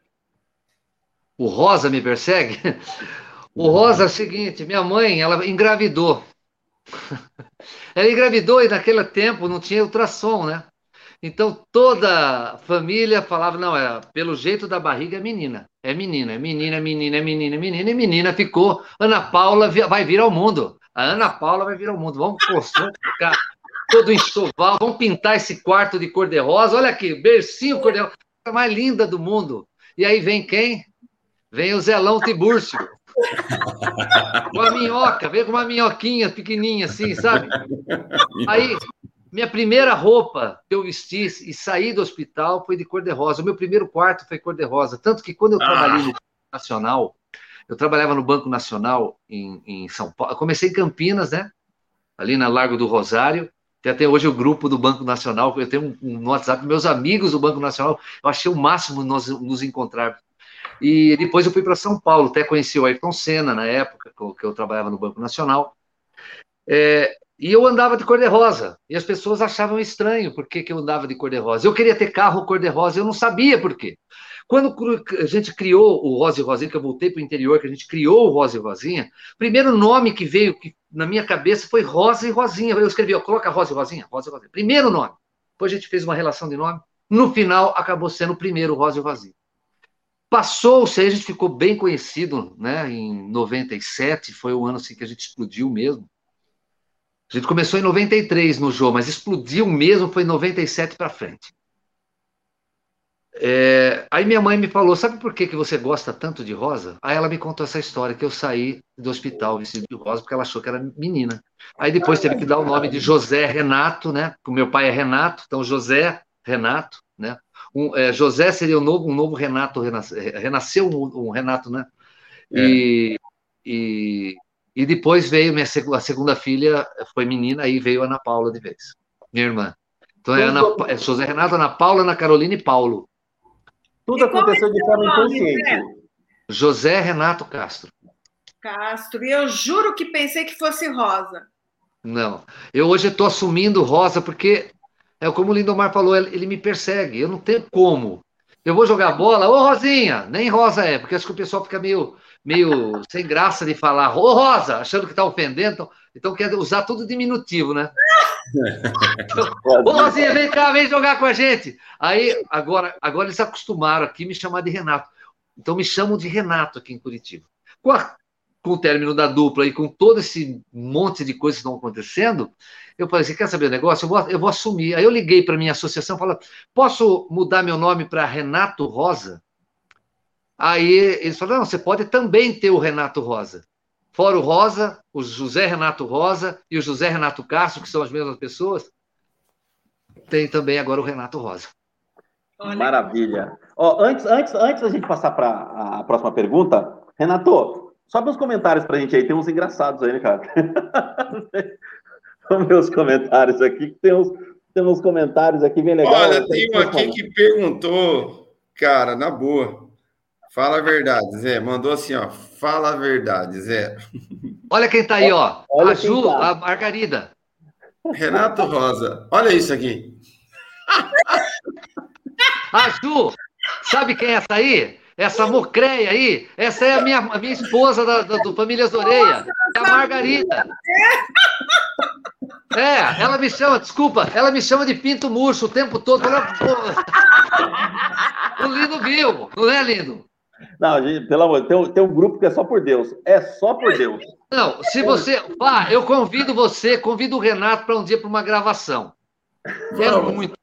o Rosa me persegue. O Rosa é o seguinte, minha mãe, ela engravidou. Ela engravidou e naquele tempo não tinha ultrassom, né? Então toda a família falava, não, é pelo jeito da barriga é menina. É menina, é menina, é menina, é menina, é menina, e menina ficou. Ana Paula vai vir ao mundo. A Ana Paula vai vir ao mundo. Vamos postar, ficar todo enxoval, vamos pintar esse quarto de cor-de-rosa. Olha aqui, bercinho cor-de-rosa, a mais linda do mundo. E aí vem quem? Vem o Zelão Tibúrcio. com a minhoca, vem com uma minhoquinha pequenininha assim, sabe? Aí, minha primeira roupa que eu vesti e saí do hospital foi de cor-de-rosa. O meu primeiro quarto foi cor-de-rosa. Tanto que quando eu trabalhei no Banco Nacional, eu trabalhava no Banco Nacional em, em São Paulo. Eu comecei em Campinas, né? Ali na Largo do Rosário. Tem até hoje o grupo do Banco Nacional. Eu tenho um, um, WhatsApp, meus amigos do Banco Nacional. Eu achei o máximo nós nos encontrarmos. E depois eu fui para São Paulo, até conheci o Ayrton Senna na época, que eu trabalhava no Banco Nacional. É, e eu andava de cor-de-rosa. E as pessoas achavam estranho por que, que eu andava de cor-de-rosa. Eu queria ter carro cor-de-rosa, eu não sabia por quê. Quando a gente criou o Rosa e Rosinha, que eu voltei para o interior, que a gente criou o Rosa e Rosinha, primeiro nome que veio na minha cabeça foi Rosa e Rosinha. Eu escrevi, ó, coloca Rosa e Rosinha, Rosa e Rosinha. Primeiro nome. Depois a gente fez uma relação de nome. No final, acabou sendo o primeiro Rosa e Rosinha. Passou-se, a gente ficou bem conhecido, né? Em 97, foi o ano assim que a gente explodiu mesmo. A gente começou em 93 no jogo, mas explodiu mesmo foi em 97 para frente. É, aí minha mãe me falou, sabe por que, que você gosta tanto de rosa? Aí ela me contou essa história, que eu saí do hospital vestido de rosa, porque ela achou que era menina. Aí depois teve que dar o nome de José Renato, né? Porque o meu pai é Renato, então José Renato, né? Um, é, José seria um novo, um novo Renato, renasceu um, um Renato, né? É. E, e, e, depois veio minha a segunda filha, foi menina, aí veio Ana Paula de vez, minha irmã. Então é, Ana, é José Renato, Ana Paula, Ana Carolina e Paulo. Tudo aconteceu de forma inconsciente. José Renato Castro. Castro, e eu juro que pensei que fosse Rosa. Não, eu hoje estou assumindo Rosa porque é como o Lindomar falou, ele me persegue, eu não tenho como. Eu vou jogar bola, ô Rosinha, nem Rosa é, porque acho que o pessoal fica meio, meio sem graça de falar, ô Rosa, achando que está ofendendo, então, então quer usar tudo diminutivo, né? Ô, Rosinha, vem cá, vem jogar com a gente. Aí, agora, agora eles acostumaram aqui me chamar de Renato. Então me chamam de Renato aqui em Curitiba. Com, a, com o término da dupla e com todo esse monte de coisas que estão acontecendo, eu falei assim: quer saber o negócio? Eu vou, eu vou assumir. Aí eu liguei para minha associação e falei: posso mudar meu nome para Renato Rosa? Aí eles falaram: não, você pode também ter o Renato Rosa. Fora o Rosa, o José Renato Rosa e o José Renato Castro, que são as mesmas pessoas, tem também agora o Renato Rosa. Olha. Maravilha. Ó, antes, antes, antes da gente passar para a próxima pergunta, Renato, sobe uns comentários para a gente aí, tem uns engraçados aí, né, cara? Vamos ver os comentários aqui, tem uns, tem uns comentários aqui bem legais. Olha, tem um aqui que perguntou, cara, na boa. Fala a verdade, Zé. Mandou assim, ó. Fala a verdade, Zé. Olha quem tá aí, ó. Olha a Ju, tá. a Margarida. Renato Rosa. Olha isso aqui. A Ju, sabe quem é essa aí? Essa mocreia aí? Essa é a minha, a minha esposa da, da, do Famílias Oreia. É a Margarida. É, ela me chama, desculpa, ela me chama de pinto murcho o tempo todo. O Lindo viu, não é, Lindo? Não, gente, pelo amor, tem um, tem um grupo que é só por Deus. É só por Deus. Não, se você. Pá, eu convido você, convido o Renato para um dia para uma gravação. É muito.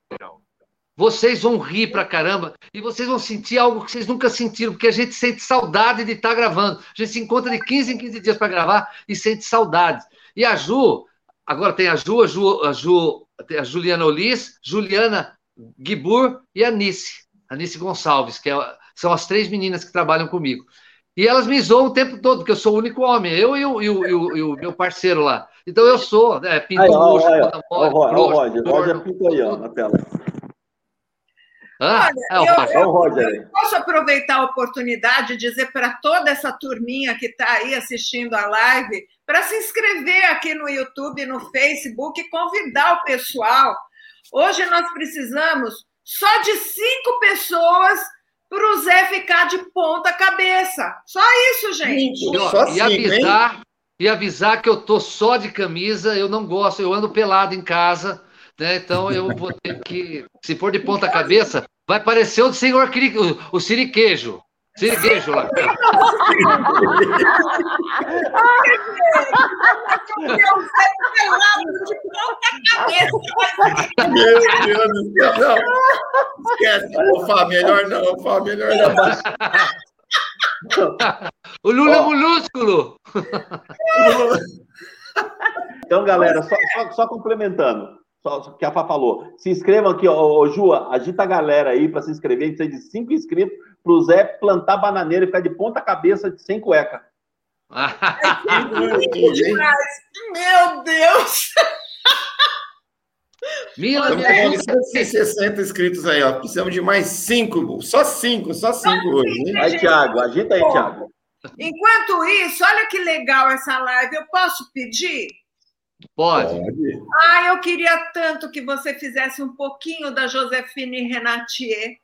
Vocês vão rir pra caramba e vocês vão sentir algo que vocês nunca sentiram, porque a gente sente saudade de estar tá gravando. A gente se encontra de 15 em 15 dias para gravar e sente saudade. E a Ju, agora tem a Ju, a Ju, a, Ju, a Juliana Olis, Juliana Guibur e a Nice, a Nice Gonçalves, que é são as três meninas que trabalham comigo. E elas me zoam o tempo todo, porque eu sou o único homem, eu e o, e o, e o, e o meu parceiro lá. Então eu sou, né? Pinto aí, roxo, olha, olha, olha, o Roger, o Roger pintou aí, ó, na tela. Ah, Olha, é o Roger. Eu, eu, Roger. eu posso aproveitar a oportunidade de dizer para toda essa turminha que está aí assistindo a live para se inscrever aqui no YouTube, no Facebook e convidar o pessoal. Hoje nós precisamos só de cinco pessoas para o Zé ficar de ponta cabeça. Só isso, gente. Só e, avisar, e avisar que eu tô só de camisa, eu não gosto, eu ando pelado em casa, né? Então eu vou ter que, se for de ponta cabeça, vai parecer o senhor o, o siriquejo. Siriguejo lá. Meu Deus do céu, não. Esquece. Ô, Fá, melhor não, Fá, melhor não. O Lula é minúsculo. Então, galera, só, só, só complementando só que a Fá falou. Se inscrevam aqui, ó, Ju, agita a galera aí para se inscrever. A gente precisa de cinco inscritos para o Zé plantar bananeira e ficar de ponta cabeça sem cueca. Meu Deus! Mila, Estamos com 160 inscritos aí, ó. Precisamos de mais cinco, só cinco, só cinco hoje. Hein? Aí, Thiago, agita aí, Thiago. Enquanto isso, olha que legal essa live. Eu posso pedir? Pode. Ah, eu queria tanto que você fizesse um pouquinho da Josefine Renatier,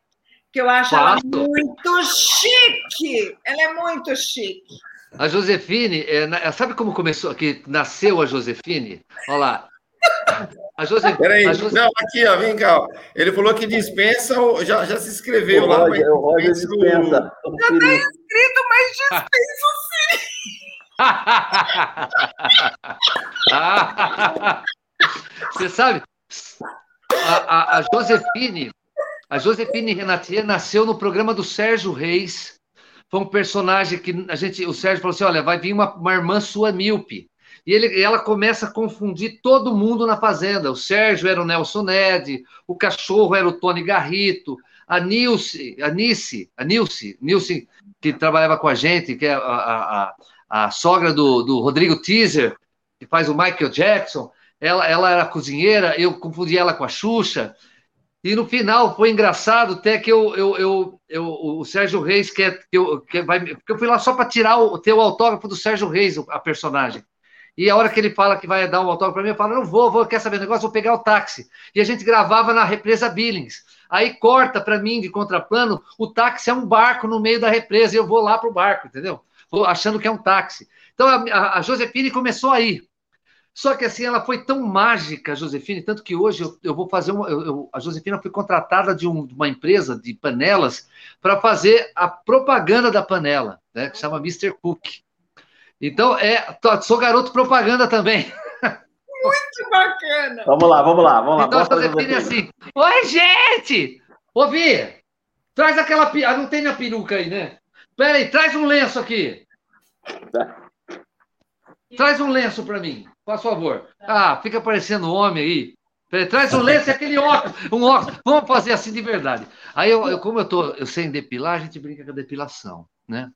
que eu acho ela muito chique. Ela é muito chique. A Josefine, é, sabe como começou, que nasceu a Josefine? Olha lá. A Josefine. Peraí, a Josefine... não, aqui, ó, vem cá. Ele falou que dispensa, já, já se inscreveu o lá. Roger, o Roger dispensa. Já está inscrito, mas dispensa sim. Você sabe, a, a, a, Josefine, a Josefine Renatier nasceu no programa do Sérgio Reis. Foi um personagem que a gente, o Sérgio falou assim: olha, vai vir uma, uma irmã sua míope. E ele, ela começa a confundir todo mundo na fazenda. O Sérgio era o Nelson Ned, o cachorro era o Tony Garrito, a Nilce, a Nice, a Nilce, Nilce, que trabalhava com a gente, que é a, a, a sogra do, do Rodrigo Teaser, que faz o Michael Jackson, ela, ela era cozinheira, eu confundi ela com a Xuxa. E no final foi engraçado até que eu, eu, eu, eu o Sérgio Reis quer que eu, que vai, porque eu fui lá só para tirar o ter o autógrafo do Sérgio Reis, a personagem. E a hora que ele fala que vai dar um autógrafo para mim, eu falo, não vou, vou, quer saber o negócio? Vou pegar o táxi. E a gente gravava na represa Billings. Aí corta para mim de contraplano, o táxi é um barco no meio da represa e eu vou lá para o barco, entendeu? Achando que é um táxi. Então a, a Josefine começou aí. Só que assim, ela foi tão mágica, a Josefine, tanto que hoje eu, eu vou fazer uma. Eu, eu, a Josefina foi contratada de, um, de uma empresa de panelas para fazer a propaganda da panela, né? Que chama Mr. Cook. Então, é, sou garoto propaganda também. Muito bacana. Vamos lá, vamos lá, vamos lá. Então, a Josefine é assim: Oi, gente! Ouvi! Traz aquela. Ah, não tem minha peruca aí, né? Pera aí, traz um lenço aqui. Traz um lenço para mim, por favor. Ah, fica parecendo homem aí. Pera, traz um lenço e aquele óculos, um óculos. Vamos fazer assim de verdade. Aí, eu, eu, como eu tô eu sei depilar, a gente brinca com a depilação, né?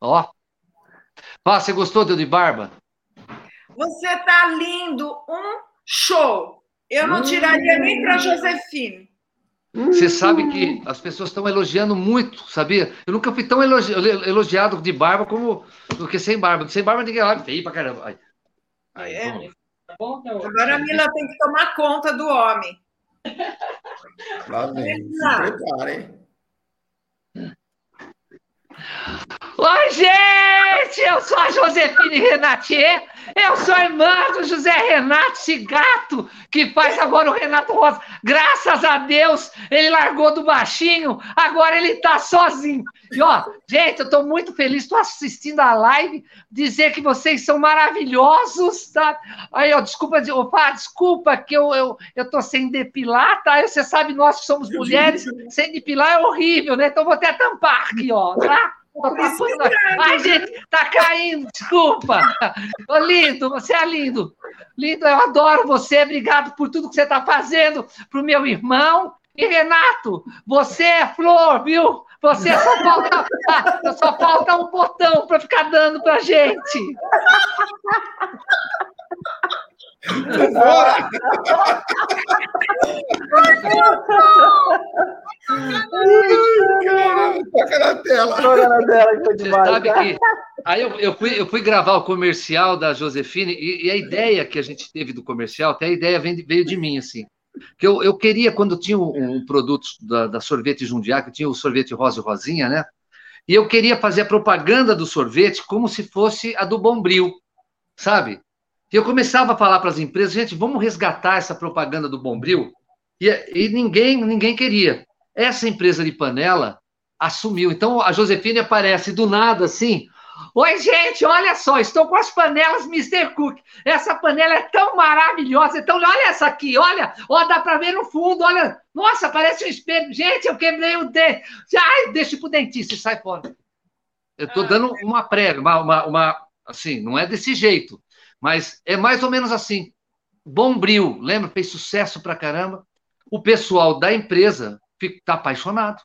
Ó. Ah, você gostou de barba? Você tá lindo, um show. Eu não tiraria nem para Josefine. Você sabe que as pessoas estão elogiando muito, sabia? Eu nunca fui tão elogi elogiado de barba como do que sem barba. Sem barba ninguém olha feio pra caramba. Aí, aí, é. Agora a Mila tem que tomar conta do homem. Lá vem. Se prepare, Oi, gente! Eu sou a Josefine Renatier eu sou irmã do José Renato, esse gato que faz agora o Renato Rosa. Graças a Deus, ele largou do baixinho, agora ele tá sozinho. E ó, gente, eu tô muito feliz, estou assistindo a live, dizer que vocês são maravilhosos, tá? Aí, ó, desculpa, opa, desculpa que eu, eu, eu tô sem depilar, tá? Você sabe, nós que somos mulheres, sem depilar é horrível, né? Então vou até tampar aqui, ó, tá? Ai, gente, tá caindo, desculpa. Ô, lindo, você é lindo. Lindo, eu adoro você. Obrigado por tudo que você está fazendo pro meu irmão. E Renato, você é flor, viu? Você só falta, só falta um botão para ficar dando pra gente. Bora! Toca na tela. Toca na tela, que foi demais. Sabe que, aí eu, eu, fui, eu fui gravar o comercial da Josefine e, e, a ideia que a gente teve do comercial, até a ideia veio, veio de mim, assim. Que eu, eu queria, quando tinha um, um produto da, da sorvete Jundiá, que tinha o sorvete Rosa e Rosinha, né? E eu queria fazer a propaganda do sorvete como se fosse a do Bombril, sabe? E eu começava a falar para as empresas, gente, vamos resgatar essa propaganda do Bombril. E, e ninguém, ninguém queria. Essa empresa de panela assumiu. Então a Josefine aparece do nada assim. Oi, gente, olha só, estou com as panelas Mr. Cook. Essa panela é tão maravilhosa. Então, olha essa aqui, olha, ó, dá para ver no fundo, olha. Nossa, parece um espelho. Gente, eu quebrei o dente. Ai, deixa pro dentista e sai fora. Eu estou dando uma pré, uma, uma, uma, assim, não é desse jeito, mas é mais ou menos assim. Bombril, lembra? Fez sucesso pra caramba. O pessoal da empresa está apaixonado.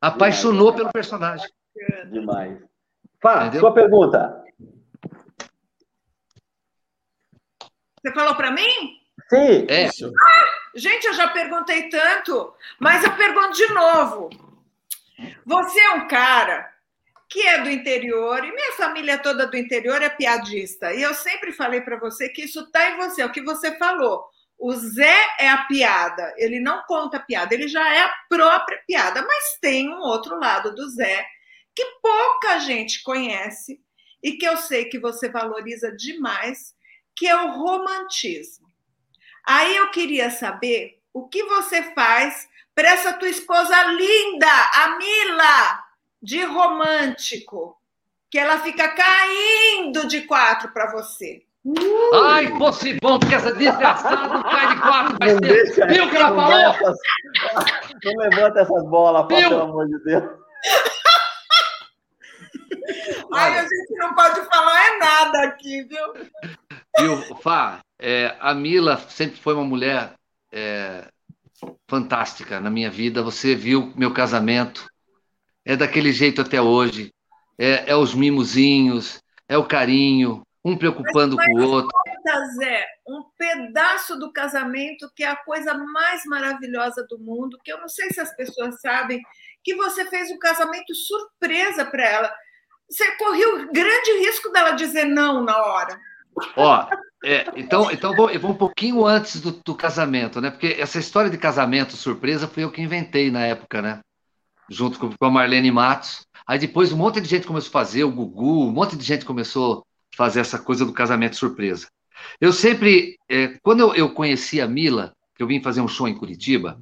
Apaixonou Demais. pelo personagem. Demais. Fá, Entendeu? sua pergunta. Você falou para mim? Sim. É. Ah, gente, eu já perguntei tanto, mas eu pergunto de novo. Você é um cara que é do interior, e minha família toda do interior é piadista. E eu sempre falei para você que isso está em você, é o que você falou. O Zé é a piada, ele não conta piada, ele já é a própria piada, mas tem um outro lado do Zé que pouca gente conhece e que eu sei que você valoriza demais, que é o romantismo. Aí eu queria saber o que você faz para essa tua esposa linda, a Mila, de romântico, que ela fica caindo de quatro para você. Uh! Ai, fosse bom, porque essa desgraçada não cai de quatro vai ser. Viu que ela falou? Essas... Não levanta essas bolas, Viu? pelo amor de Deus. Ai, a gente não pode falar é nada aqui, viu? Viu, Fá, é, a Mila sempre foi uma mulher é, fantástica na minha vida. Você viu meu casamento, é daquele jeito até hoje. É, é os mimozinhos, é o carinho, um preocupando com o outro. Zé, um pedaço do casamento que é a coisa mais maravilhosa do mundo, que eu não sei se as pessoas sabem, que você fez um casamento surpresa para ela. Você correu o grande risco dela dizer não na hora. Ó, é, então, então vou, eu vou um pouquinho antes do, do, casamento, né? Porque essa história de casamento surpresa foi eu que inventei na época, né? Junto com, com a Marlene Matos. Aí depois um monte de gente começou a fazer, o Gugu, um monte de gente começou fazer essa coisa do casamento surpresa. Eu sempre, é, quando eu, eu conheci a Mila, que eu vim fazer um show em Curitiba,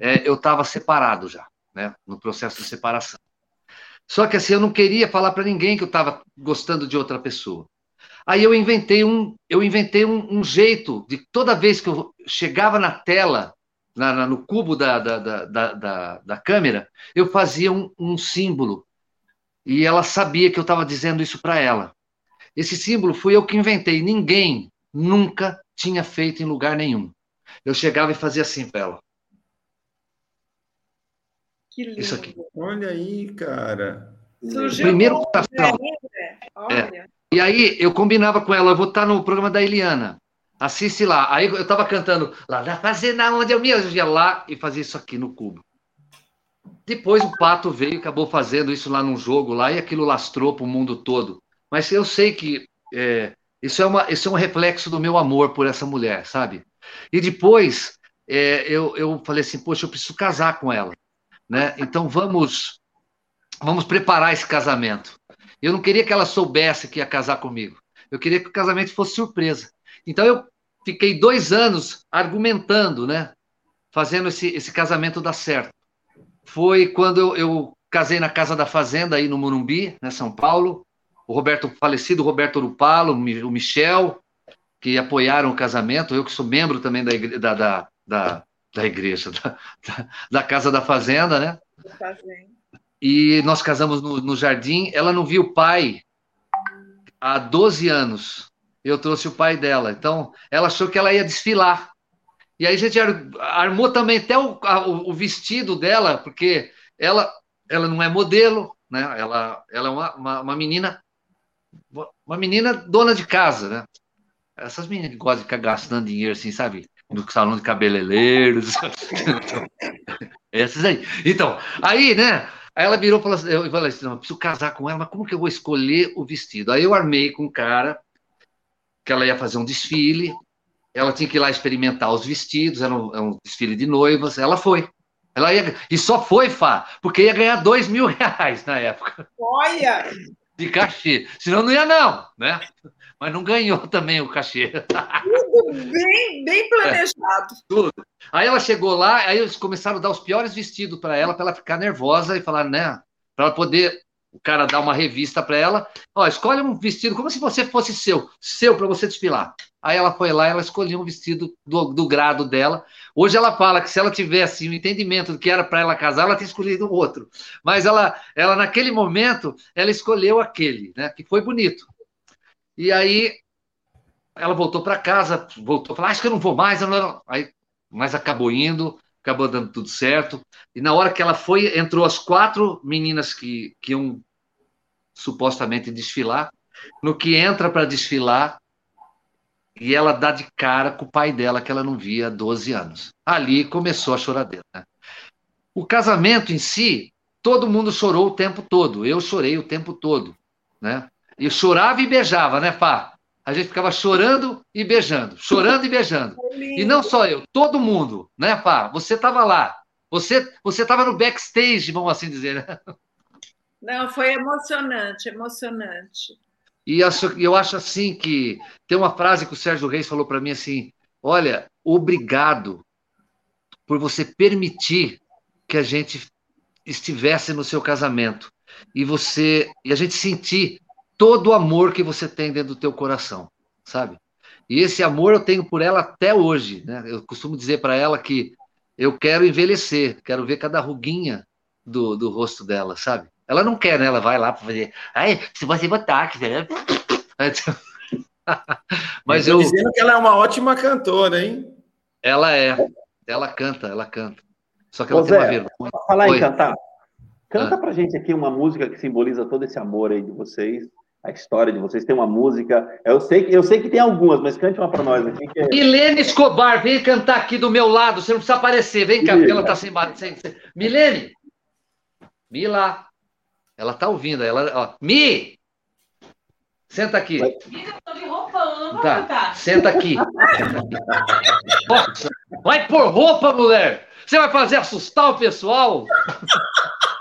é, eu estava separado já, né, no processo de separação. Só que assim, eu não queria falar para ninguém que eu estava gostando de outra pessoa. Aí eu inventei um, eu inventei um, um, jeito de toda vez que eu chegava na tela, na, na, no cubo da, da, da, da, câmera, eu fazia um, um símbolo. E ela sabia que eu estava dizendo isso para ela. Esse símbolo fui eu que inventei. Ninguém nunca tinha feito em lugar nenhum. Eu chegava e fazia assim para ela. Que lindo. Isso aqui. Olha aí, cara. Surgiu Primeiro. Olha. É. E aí eu combinava com ela, eu vou estar no programa da Eliana. Assiste lá. Aí eu estava cantando lá na fazenda onde eu me eu ia lá e fazia isso aqui no cubo. Depois o Pato veio e acabou fazendo isso lá num jogo lá e aquilo lastrou para o mundo todo. Mas eu sei que é, isso, é uma, isso é um reflexo do meu amor por essa mulher, sabe? E depois é, eu, eu falei assim, poxa, eu preciso casar com ela, né? Então vamos vamos preparar esse casamento. Eu não queria que ela soubesse que ia casar comigo. Eu queria que o casamento fosse surpresa. Então eu fiquei dois anos argumentando, né? Fazendo esse, esse casamento dar certo. Foi quando eu, eu casei na Casa da Fazenda, aí no Morumbi, né, São Paulo. O Roberto, falecido Roberto Urupalo, o Michel, que apoiaram o casamento. Eu que sou membro também da, da, da, da, da igreja, da, da, da, Casa da Fazenda, né? Fazenda e nós casamos no, no jardim. Ela não viu o pai há 12 anos. Eu trouxe o pai dela. Então, ela achou que ela ia desfilar. E aí a gente armou também até o, o, o vestido dela, porque ela, ela não é modelo, né? Ela, ela é uma, uma, uma menina uma menina dona de casa, né? Essas meninas que gostam de ficar gastando dinheiro, assim, sabe? No salão de cabeleireiros. Essas aí. Então, aí, né? Aí ela virou e falou assim, eu falei assim, não, eu preciso casar com ela, mas como que eu vou escolher o vestido? Aí eu armei com o cara que ela ia fazer um desfile, ela tinha que ir lá experimentar os vestidos, era um, era um desfile de noivas, ela foi. Ela ia, e só foi, Fá, porque ia ganhar dois mil reais na época. Olha! De cachê. Senão não ia, não, né? Mas não ganhou também o cachê. Tudo bem, bem planejado. É, tudo. Aí ela chegou lá, aí eles começaram a dar os piores vestidos para ela, para ela ficar nervosa e falar, né? Para ela poder, o cara dar uma revista para ela. Ó, escolhe um vestido como se você fosse seu, seu para você desfilar. Aí ela foi lá, ela escolheu um vestido do, do grado dela. Hoje ela fala que se ela tivesse o um entendimento do que era para ela casar, ela tinha escolhido outro. Mas ela, ela naquele momento, ela escolheu aquele, né? Que foi bonito. E aí ela voltou para casa, voltou, falou, ah, acho que eu não vou mais, não... aí, mas acabou indo, acabou dando tudo certo. E na hora que ela foi, entrou as quatro meninas que, que iam supostamente desfilar. No que entra para desfilar, e ela dá de cara com o pai dela, que ela não via há 12 anos. Ali começou a choradeira. Né? O casamento em si, todo mundo chorou o tempo todo. Eu chorei o tempo todo. Né? E chorava e beijava, né, Fá? A gente ficava chorando e beijando, chorando e beijando. E não só eu, todo mundo, né, Fá? Você estava lá. Você você estava no backstage, vamos assim dizer. Né? Não, foi emocionante, emocionante. E eu acho assim que tem uma frase que o Sérgio Reis falou para mim assim: olha, obrigado por você permitir que a gente estivesse no seu casamento e você e a gente sentir todo o amor que você tem dentro do teu coração, sabe? E esse amor eu tenho por ela até hoje, né? Eu costumo dizer para ela que eu quero envelhecer, quero ver cada ruguinha do, do rosto dela, sabe? Ela não quer, né? Ela vai lá para fazer. Ai, se você botar, quiser. Mas eu. dizendo que ela é uma ótima cantora, hein? Ela é. Ela canta, ela canta. Só que ela Ô, tem Zé, uma vergonha. Falar em cantar. Canta ah. pra gente aqui uma música que simboliza todo esse amor aí de vocês a história de vocês. Tem uma música. Eu sei, eu sei que tem algumas, mas cante uma para nós aqui. Que... Milene Escobar, vem cantar aqui do meu lado. Você não precisa aparecer. Vem cá, porque ela está sem, sem, sem. Milene! Mila! Ela tá ouvindo. Ela, ó. Mi! Senta aqui. Vai. Tá, senta aqui. Nossa, vai por roupa, mulher! Você vai fazer assustar o pessoal?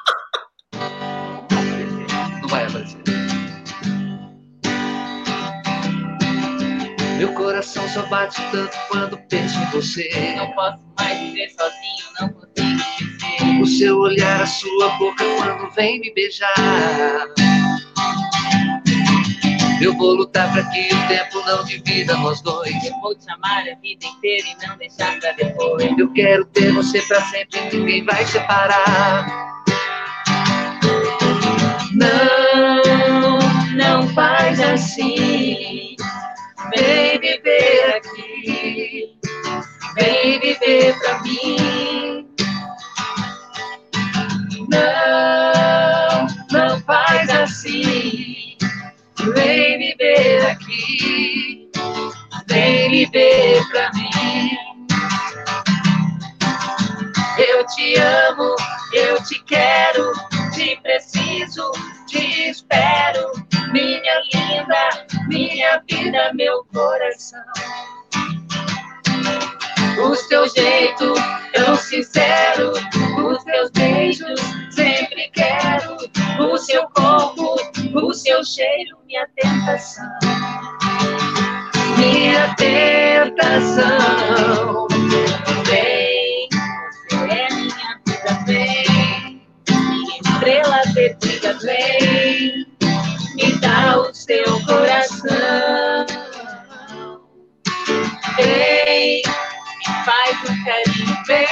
Meu coração só bate tanto quando penso em você. Não posso mais viver sozinho, não consigo esquecer. O seu olhar, a sua boca quando vem me beijar. Eu vou lutar para que o tempo não divida nós dois. Eu vou te amar a vida inteira e não deixar pra depois. Eu quero ter você para sempre, ninguém vai separar. Não, não faz assim. Vem viver aqui, vem viver pra mim. Não, não faz assim. Vem viver aqui, vem viver pra mim. Eu te amo, eu te quero, te preciso, te espero, minha linda, minha vida, meu coração. O seu jeito tão sincero, os teus beijos sempre quero, o seu corpo, o seu cheiro, minha tentação. Minha tentação. Vem, você é minha vida, vem. Estrela perdida, vem. Seu coração. Vem, me faz um carinho, vem.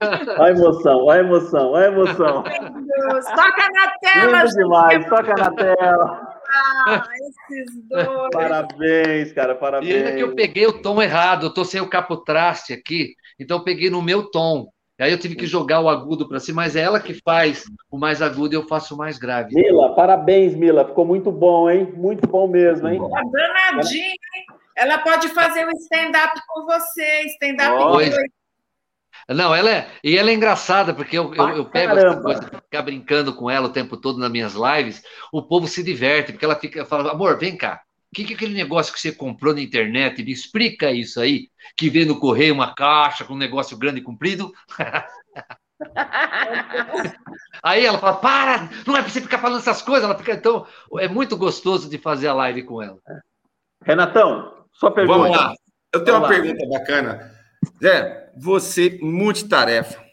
Olha a emoção, olha a emoção, olha a emoção. Deus, toca na tela, Lindo demais, toca na tela. Ah, esses dois. Parabéns, cara, E parabéns. ainda que eu peguei o tom errado, eu tô sem o capotraste aqui, então eu peguei no meu tom. Aí eu tive que jogar o agudo para cima, mas é ela que faz o mais agudo e eu faço o mais grave. Mila, parabéns, Mila. Ficou muito bom, hein? Muito bom mesmo, hein? Tá danadinha, hein? Ela pode fazer o stand-up com você, stand-up em dois. Não, ela é. E ela é engraçada, porque eu, eu, eu pego Caramba. essa coisa, ficar brincando com ela o tempo todo nas minhas lives, o povo se diverte, porque ela fica, fala, amor, vem cá. O que, que é aquele negócio que você comprou na internet? Me explica isso aí, que vem no correio uma caixa com um negócio grande e comprido. Aí ela fala, para, não é pra você ficar falando essas coisas. Ela fica, então, é muito gostoso de fazer a live com ela. Renatão, sua pergunta. Vamos lá. Eu tenho Vamos uma lá. pergunta bacana. Zé, você multitarefa,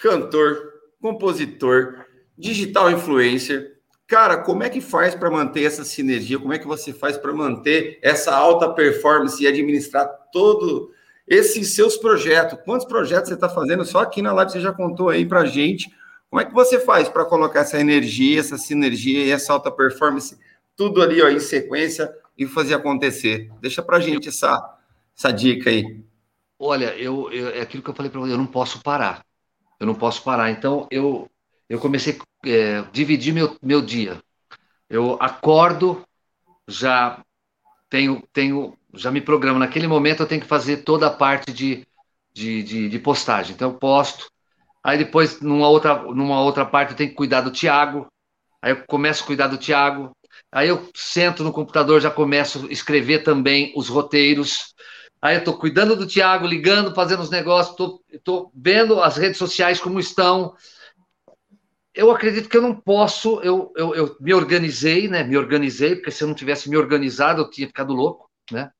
cantor, compositor, digital influencer. Cara, como é que faz para manter essa sinergia? Como é que você faz para manter essa alta performance e administrar todo esses seus projetos? Quantos projetos você está fazendo? Só aqui na live você já contou aí para gente. Como é que você faz para colocar essa energia, essa sinergia e essa alta performance, tudo ali ó, em sequência e fazer acontecer? Deixa para gente essa, essa dica aí. Olha, eu, eu- é aquilo que eu falei para você, eu não posso parar. Eu não posso parar. Então, eu, eu comecei a é, dividir meu, meu dia. Eu acordo, já tenho, tenho, já me programo. Naquele momento, eu tenho que fazer toda a parte de, de, de, de postagem. Então, eu posto. Aí, depois, numa outra, numa outra parte, eu tenho que cuidar do Thiago. Aí, eu começo a cuidar do Thiago. Aí, eu sento no computador, já começo a escrever também os roteiros. Aí eu estou cuidando do Thiago, ligando, fazendo os negócios, estou vendo as redes sociais como estão. Eu acredito que eu não posso, eu, eu, eu me organizei, né? Me organizei, porque se eu não tivesse me organizado, eu tinha ficado louco, né?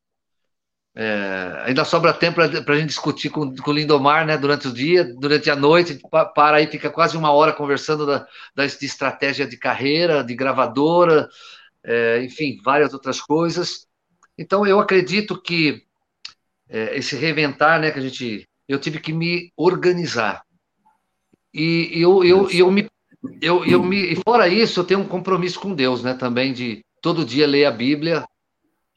É, ainda sobra tempo para a gente discutir com, com o Lindomar, né? Durante o dia, durante a noite, pa- para aí, fica quase uma hora conversando da, da, de estratégia de carreira, de gravadora, é, enfim, várias outras coisas. Então, eu acredito que é, esse reventar, né, que a gente, eu tive que me organizar. E eu, eu, eu me, eu, eu me, e fora isso, eu tenho um compromisso com Deus, né, também de todo dia ler a Bíblia,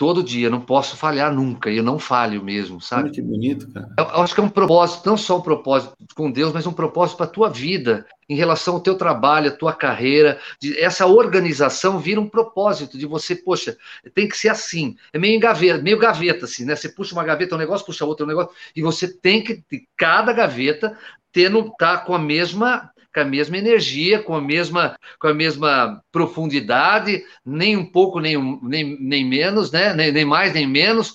todo dia, não posso falhar nunca, e eu não falho mesmo, sabe? Olha que bonito, cara. Eu, eu acho que é um propósito, não só um propósito com Deus, mas um propósito para a tua vida, em relação ao teu trabalho, à tua carreira. De, essa organização vira um propósito de você, poxa, tem que ser assim. É meio gaveta, meio gaveta, assim, né? Você puxa uma gaveta, um negócio, puxa outro um negócio, e você tem que, de cada gaveta, ter no, tá com a mesma com a mesma energia, com a mesma, com a mesma profundidade, nem um pouco, nem, nem, nem menos, né? nem, nem mais, nem menos,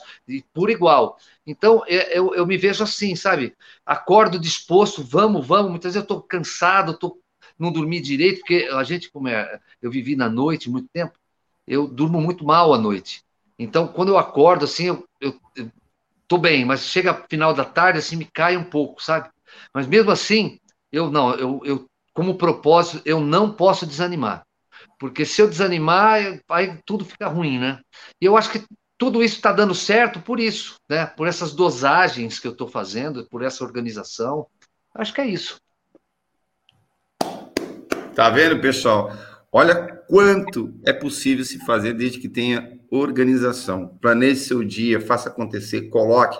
por igual. Então, eu, eu me vejo assim, sabe? Acordo disposto, vamos, vamos. Muitas vezes eu estou cansado, estou não dormir direito, porque a gente, como é, eu vivi na noite muito tempo, eu durmo muito mal à noite. Então, quando eu acordo, assim, eu, eu, tô bem, mas chega final da tarde, assim, me cai um pouco, sabe? Mas mesmo assim, eu não, eu, eu como propósito, eu não posso desanimar. Porque se eu desanimar, aí tudo fica ruim, né? E eu acho que tudo isso está dando certo por isso, né? Por essas dosagens que eu estou fazendo, por essa organização. Acho que é isso. Tá vendo, pessoal? Olha quanto é possível se fazer desde que tenha organização. Planeje seu dia, faça acontecer, coloque,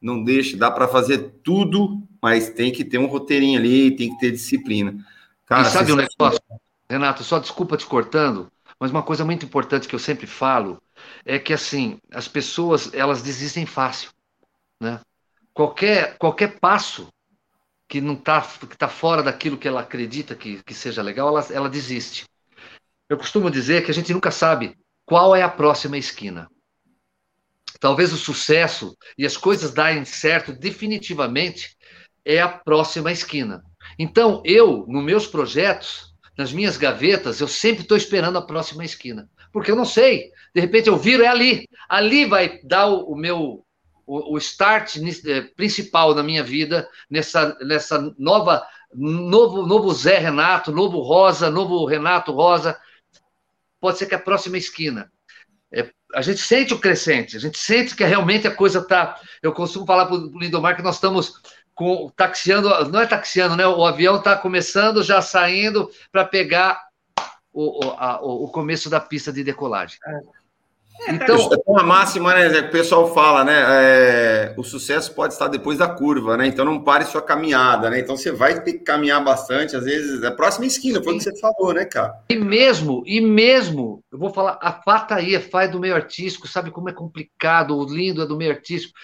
não deixe, dá para fazer tudo, mas tem que ter um roteirinho ali, tem que ter disciplina. Cara, e sabe um negócio, Renato, só desculpa te cortando, mas uma coisa muito importante que eu sempre falo é que assim, as pessoas, elas desistem fácil, né? Qualquer qualquer passo que não tá que tá fora daquilo que ela acredita que, que seja legal, ela, ela desiste. Eu costumo dizer que a gente nunca sabe qual é a próxima esquina. Talvez o sucesso e as coisas darem certo definitivamente é a próxima esquina. Então, eu, nos meus projetos, nas minhas gavetas, eu sempre estou esperando a próxima esquina. Porque eu não sei. De repente eu viro, é ali. Ali vai dar o, o meu o, o start eh, principal na minha vida, nessa, nessa nova, novo, novo Zé Renato, novo Rosa, novo Renato Rosa, pode ser que a próxima esquina. É, a gente sente o crescente, a gente sente que realmente a coisa está. Eu costumo falar para o Lindomar que nós estamos com, taxiando, não é taxiando, né? O avião está começando, já saindo para pegar o, o, a, o, começo da pista de decolagem. É. Então, é uma máxima, né? Que o pessoal fala, né? É, o sucesso pode estar depois da curva, né? Então não pare sua caminhada, né? Então você vai ter que caminhar bastante, às vezes, é a próxima esquina, foi o que você falou, né, cara? E mesmo, e mesmo, eu vou falar, a fataia faz do meio artístico, sabe como é complicado, o lindo é do meio artístico.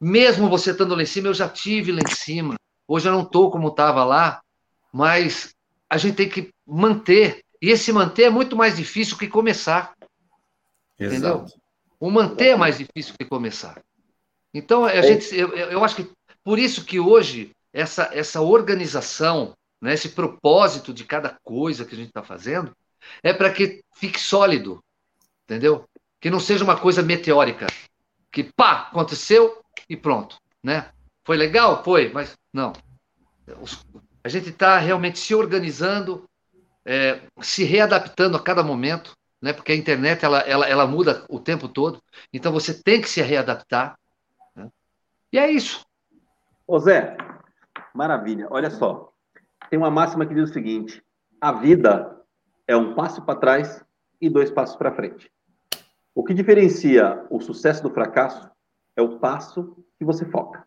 Mesmo você estando lá em cima, eu já tive lá em cima. Hoje eu não estou como estava lá, mas a gente tem que manter. E esse manter é muito mais difícil que começar. Entendeu? O manter é mais difícil que começar. Então, a é. gente, eu, eu acho que por isso que hoje essa, essa organização, né, esse propósito de cada coisa que a gente está fazendo, é para que fique sólido, entendeu? Que não seja uma coisa meteórica, que pá, aconteceu e pronto, né? Foi legal? Foi, mas não. A gente está realmente se organizando, é, se readaptando a cada momento, né? Porque a internet ela, ela, ela muda o tempo todo. Então você tem que se readaptar. Né? E é isso. Ô Zé, maravilha. Olha só, tem uma máxima que diz o seguinte: a vida é um passo para trás e dois passos para frente. O que diferencia o sucesso do fracasso é o passo que você foca.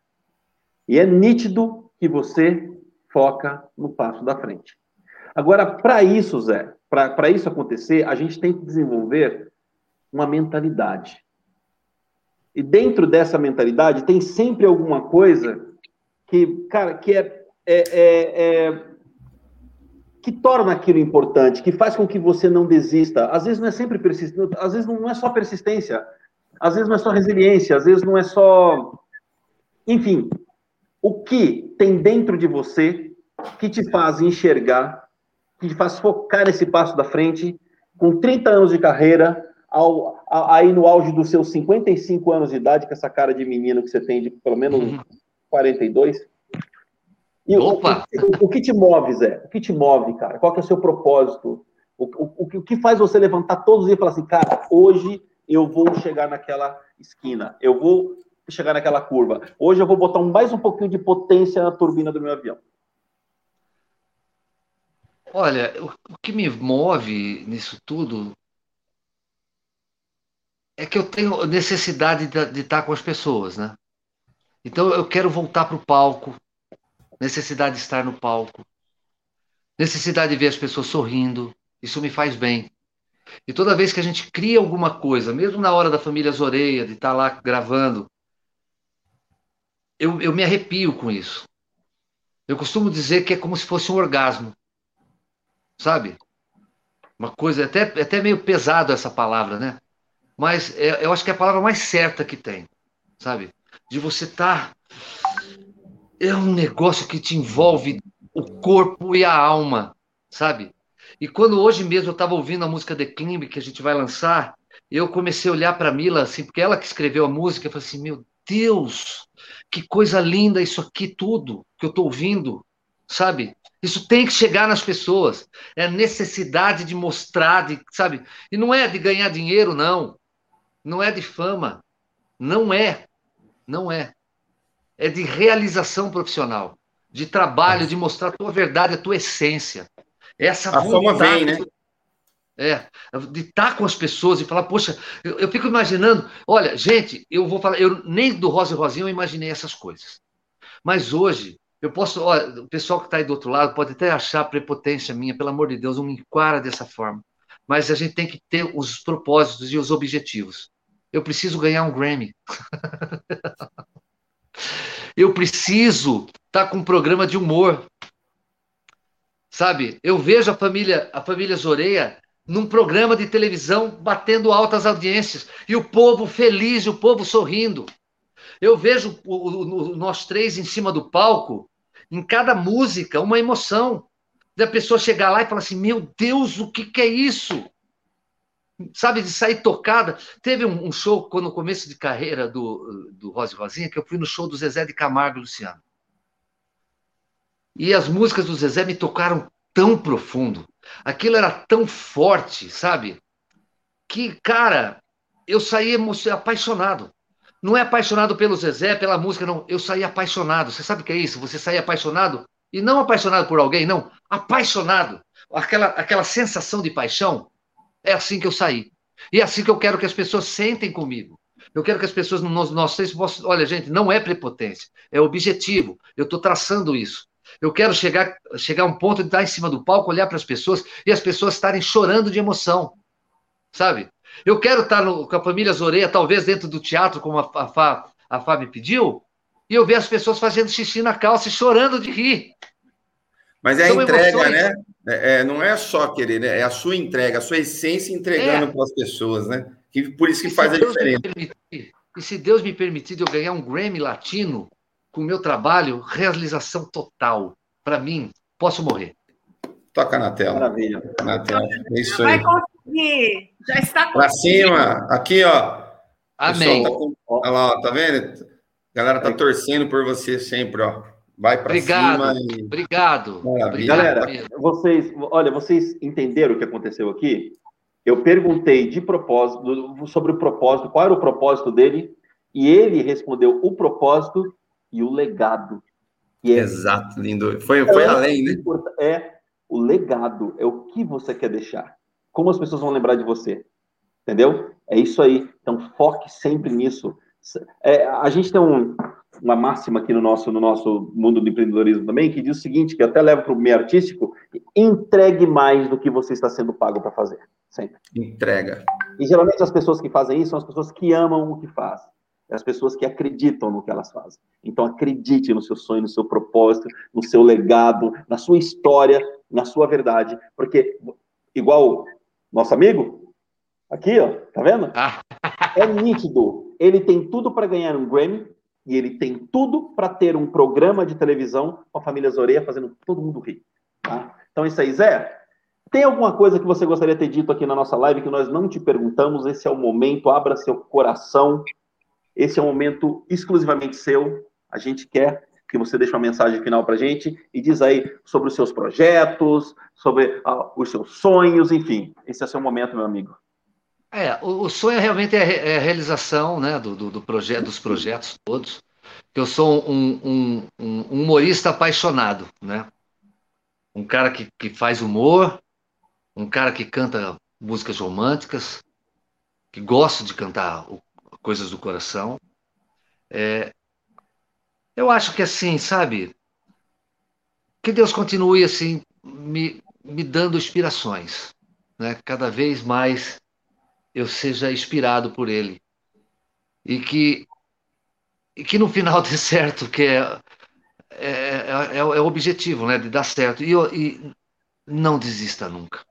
E é nítido que você foca no passo da frente. Agora, para isso, Zé, para isso acontecer, a gente tem que desenvolver uma mentalidade. E dentro dessa mentalidade tem sempre alguma coisa que, cara, que é, é, é, é que torna aquilo importante, que faz com que você não desista. Às vezes não é sempre persistência, às vezes não é só persistência, às vezes não é só resiliência, às vezes não é só, enfim, o que tem dentro de você que te faz enxergar que te faz focar nesse passo da frente, com 30 anos de carreira, ao, aí no auge dos seus 55 anos de idade, com essa cara de menino que você tem de pelo menos uhum. 42. E Opa! O, o, o, que te move, Zé? O que te move, cara? Qual é o seu propósito? O, o, o que faz você levantar todos os dias e falar assim, cara, hoje eu vou chegar naquela esquina, eu vou chegar naquela curva. Hoje eu vou botar mais um pouquinho de potência na turbina do meu avião. Olha, o, que me move nisso tudo é que eu tenho necessidade de, de estar com as pessoas, né? Então eu quero voltar para o palco, necessidade de estar no palco, necessidade de ver as pessoas sorrindo, isso me faz bem. E toda vez que a gente cria alguma coisa, mesmo na hora da família Zoreia, de estar lá gravando, eu, eu me arrepio com isso. Eu costumo dizer que é como se fosse um orgasmo sabe? Uma coisa, até, até meio pesado essa palavra, né? Mas é, eu acho que é a palavra mais certa que tem, sabe? De você estar. Tá... É um negócio que te envolve o corpo e a alma, sabe? E quando hoje mesmo eu estava ouvindo a música The Climb, que a gente vai lançar, eu comecei a olhar para a Mila, assim, porque ela que escreveu a música, eu falei assim, meu Deus, que coisa linda isso aqui tudo que eu estou ouvindo, sabe? Isso tem que chegar nas pessoas. É necessidade de mostrar, de, sabe? E não é de ganhar dinheiro, não. Não é de fama. Não é. Não é. É de realização profissional, de trabalho, de mostrar a tua verdade, a tua essência. Essa a fama vem, né? É, de estar com as pessoas e falar, poxa, eu, eu, fico imaginando, olha, gente, eu vou falar, eu nem do Rosa e Rosinha eu imaginei essas coisas. Mas hoje, eu posso, olha, o pessoal que está aí do outro lado pode até achar prepotência minha, pelo amor de Deus, não me enquara dessa forma. Mas a gente tem que ter os propósitos e os objetivos. Eu preciso ganhar um Grammy. eu preciso estar tá com um programa de humor. Sabe? Eu vejo a família, a família Zoreia num programa de televisão batendo altas audiências e o povo feliz, o povo sorrindo. Eu vejo o, o, nós três em cima do palco, em cada música, uma emoção. Da pessoa chegar lá e falar assim: Meu Deus, o que, que é isso? Sabe, de sair tocada. Teve um, um show, quando no começo de carreira do, do Rose Rosinha, que eu fui no show do Zezé de Camargo e Luciano. E as músicas do Zezé me tocaram tão profundo. Aquilo era tão forte, sabe? Que, cara, eu saí apaixonado. Não é apaixonado pelo Zezé, pela música, não. Eu saí apaixonado. Você sabe o que é isso? Você sair apaixonado e não apaixonado por alguém, não. Apaixonado. Aquela, aquela sensação de paixão. É assim que eu saí. E é assim que eu quero que as pessoas sentem comigo. Eu quero que as pessoas no nosso texto possam. Olha, gente, não é prepotência, é objetivo. Eu estou traçando isso. Eu quero chegar, chegar a um ponto de estar em cima do palco, olhar para as pessoas e as pessoas estarem chorando de emoção. Sabe? Eu quero estar no, com a família Zoreia, talvez dentro do teatro, como a, a, Fá, a Fá me pediu, e eu ver as pessoas fazendo xixi na calça e chorando de rir. Mas é a São entrega, emoções. né? É, é, não é só querer, né? É a sua entrega, a sua essência entregando é. para as pessoas, né? Que, por isso que e faz a diferença. Permitir, e se Deus me permitir eu ganhar um Grammy latino, com o meu trabalho, realização total. Para mim, posso morrer. Toca na tela. Maravilha. Na tela. É isso aí. Vai conseguir. Já está Para cima. Aqui, ó. Amém. Pessoal, tá, olha lá, tá vendo? A galera tá torcendo por você sempre, ó. Vai para cima. E... Obrigado. Obrigado. Galera, vocês, olha, vocês entenderam o que aconteceu aqui? Eu perguntei de propósito sobre o propósito, qual era o propósito dele, e ele respondeu o propósito e o legado. É, Exato, lindo. Foi, foi é além, né? É o legado, é o que você quer deixar. Como as pessoas vão lembrar de você. Entendeu? É isso aí. Então, foque sempre nisso. É, a gente tem um, uma máxima aqui no nosso, no nosso mundo do empreendedorismo também, que diz o seguinte, que até leva para o meio artístico, entregue mais do que você está sendo pago para fazer. Sempre. Entrega. E geralmente as pessoas que fazem isso são as pessoas que amam o que fazem as pessoas que acreditam no que elas fazem. Então, acredite no seu sonho, no seu propósito, no seu legado, na sua história, na sua verdade, porque, igual nosso amigo, aqui, ó, tá vendo? Ah. É nítido. Ele tem tudo para ganhar um Grammy e ele tem tudo para ter um programa de televisão com a família Zoreia fazendo todo mundo rir. Tá? Então, isso aí, Zé. Tem alguma coisa que você gostaria de ter dito aqui na nossa live que nós não te perguntamos? Esse é o momento, abra seu coração esse é um momento exclusivamente seu. A gente quer que você deixe uma mensagem final para a gente e diz aí sobre os seus projetos, sobre ah, os seus sonhos, enfim. Esse é o seu momento, meu amigo. É, o, o sonho realmente é, é a realização né, do, do, do projeto, dos projetos todos. Eu sou um, um, um, humorista apaixonado, né? Um cara que, que faz humor, um cara que canta músicas românticas, que gosta de cantar o coisas do coração. É, eu acho que assim, sabe? Que Deus continue assim me, me dando inspirações, né? Cada vez mais eu seja inspirado por Ele e que e que no final dê certo, que é é, é, é, o objetivo, né? De dar certo e, e não desista nunca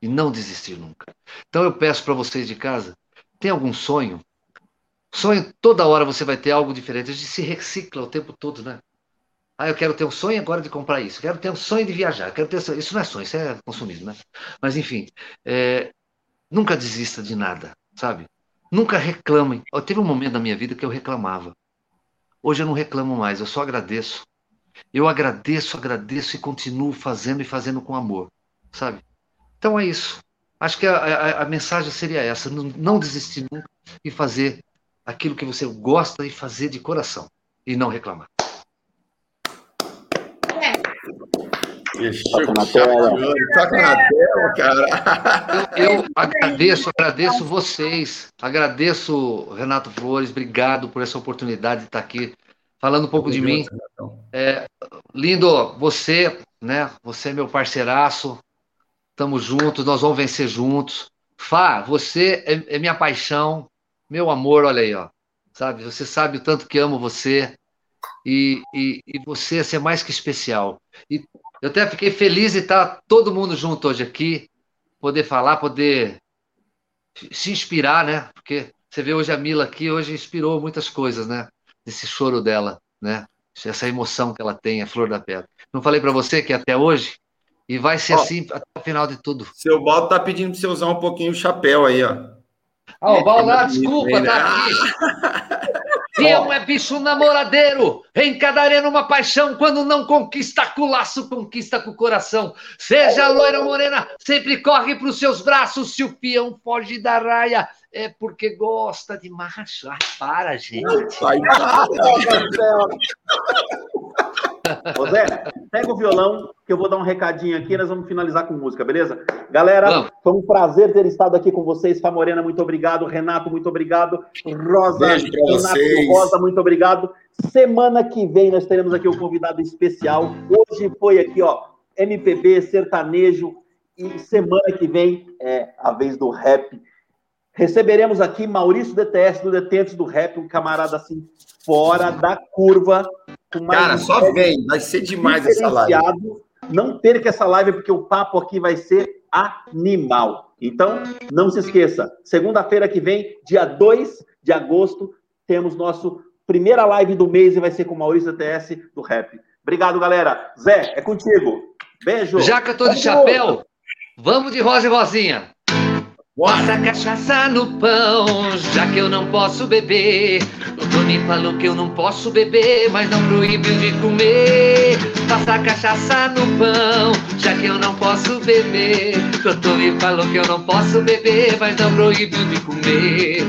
e não desistir nunca. Então eu peço para vocês de casa, tem algum sonho? Sonho, toda hora você vai ter algo diferente. A gente se recicla o tempo todo, né? Ah, eu quero ter um sonho agora de comprar isso, quero ter um sonho de viajar, quero ter isso não é sonho, isso é consumismo, né? Mas enfim, é, nunca desista de nada, sabe? Nunca reclamem. Eu teve um momento na minha vida que eu reclamava. Hoje eu não reclamo mais, eu só agradeço. Eu agradeço, agradeço e continuo fazendo e fazendo com amor, sabe? Então é isso. Acho que a, a, a mensagem seria essa: não, não desistir nunca e fazer aquilo que você gosta e fazer de coração e não reclamar. Toca na tela. Toca na tela, cara. Eu, eu, agradeço, agradeço vocês. Agradeço, Renato Flores. Obrigado por essa oportunidade de estar aqui falando um pouco de mim. É, lindo, você, né? Você é meu parceiraço. Estamos juntos, nós vamos vencer juntos. Fá, você é, é minha paixão, meu amor, olha aí, ó. Sabe, você sabe o tanto que amo você. E, e, e você é mais que especial. E eu até fiquei feliz de estar todo mundo junto hoje aqui, poder falar, poder se inspirar, né? Porque você vê hoje a Mila aqui, hoje inspirou muitas coisas, né? Esse choro dela, né? Essa emoção que ela tem, a flor da pedra. Não falei para você que até hoje e vai ser ó, assim até o final de tudo. Seu Baldo tá pedindo para você usar um pouquinho o chapéu aí, ó. Ah, o Baldo, ah, desculpa, tá aqui. Fiel é bicho namoradeiro, encadarena uma paixão, quando não conquista com laço, conquista com o coração. Seja loira ou morena, sempre corre para os seus braços, se o peão foge da raia, é porque gosta de macho. Ah, para, gente. Ai, Ô Zé, pega o violão, que eu vou dar um recadinho aqui, nós vamos finalizar com música, beleza? Galera, vamos. foi um prazer ter estado aqui com vocês. Fá Morena, muito obrigado. Renato, muito obrigado. Rosa, Renato Rosa, muito obrigado. Semana que vem nós teremos aqui um convidado especial. Hoje foi aqui, ó, MPB, sertanejo. E semana que vem é a vez do rap. Receberemos aqui Maurício DTS do Detentos do Rap, um camarada assim, fora da curva. Cara, só vem, vai ser demais essa live. Não perca essa live, porque o papo aqui vai ser animal. Então, não se esqueça, segunda-feira que vem, dia 2 de agosto, temos nosso primeira live do mês e vai ser com o Maurício DTS do Rap. Obrigado, galera. Zé, é contigo. Beijo. Já que eu tô de chapéu, vamos de rosa e rosinha. Bota cachaça no pão, já que eu não posso beber. O me falou que eu não posso beber, mas não proibiu de comer. Passa cachaça no pão, já que eu não posso beber. O me falou que eu não posso beber, mas não proibiu de comer.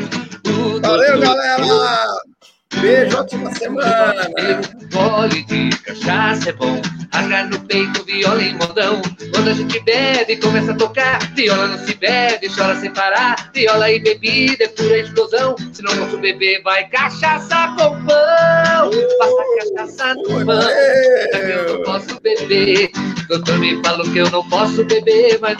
Valeu, galera! Beijo, ótima semana! Gole de cachaça é bom, rasgar no peito, viola em modão. Quando a gente bebe, começa a tocar, viola não se bebe, chora sem parar. Viola e bebida é pura explosão, se não posso beber, vai cachaça com pão. Passa cachaça no pão, eu não posso beber. Doutor me falou que eu não posso beber, mas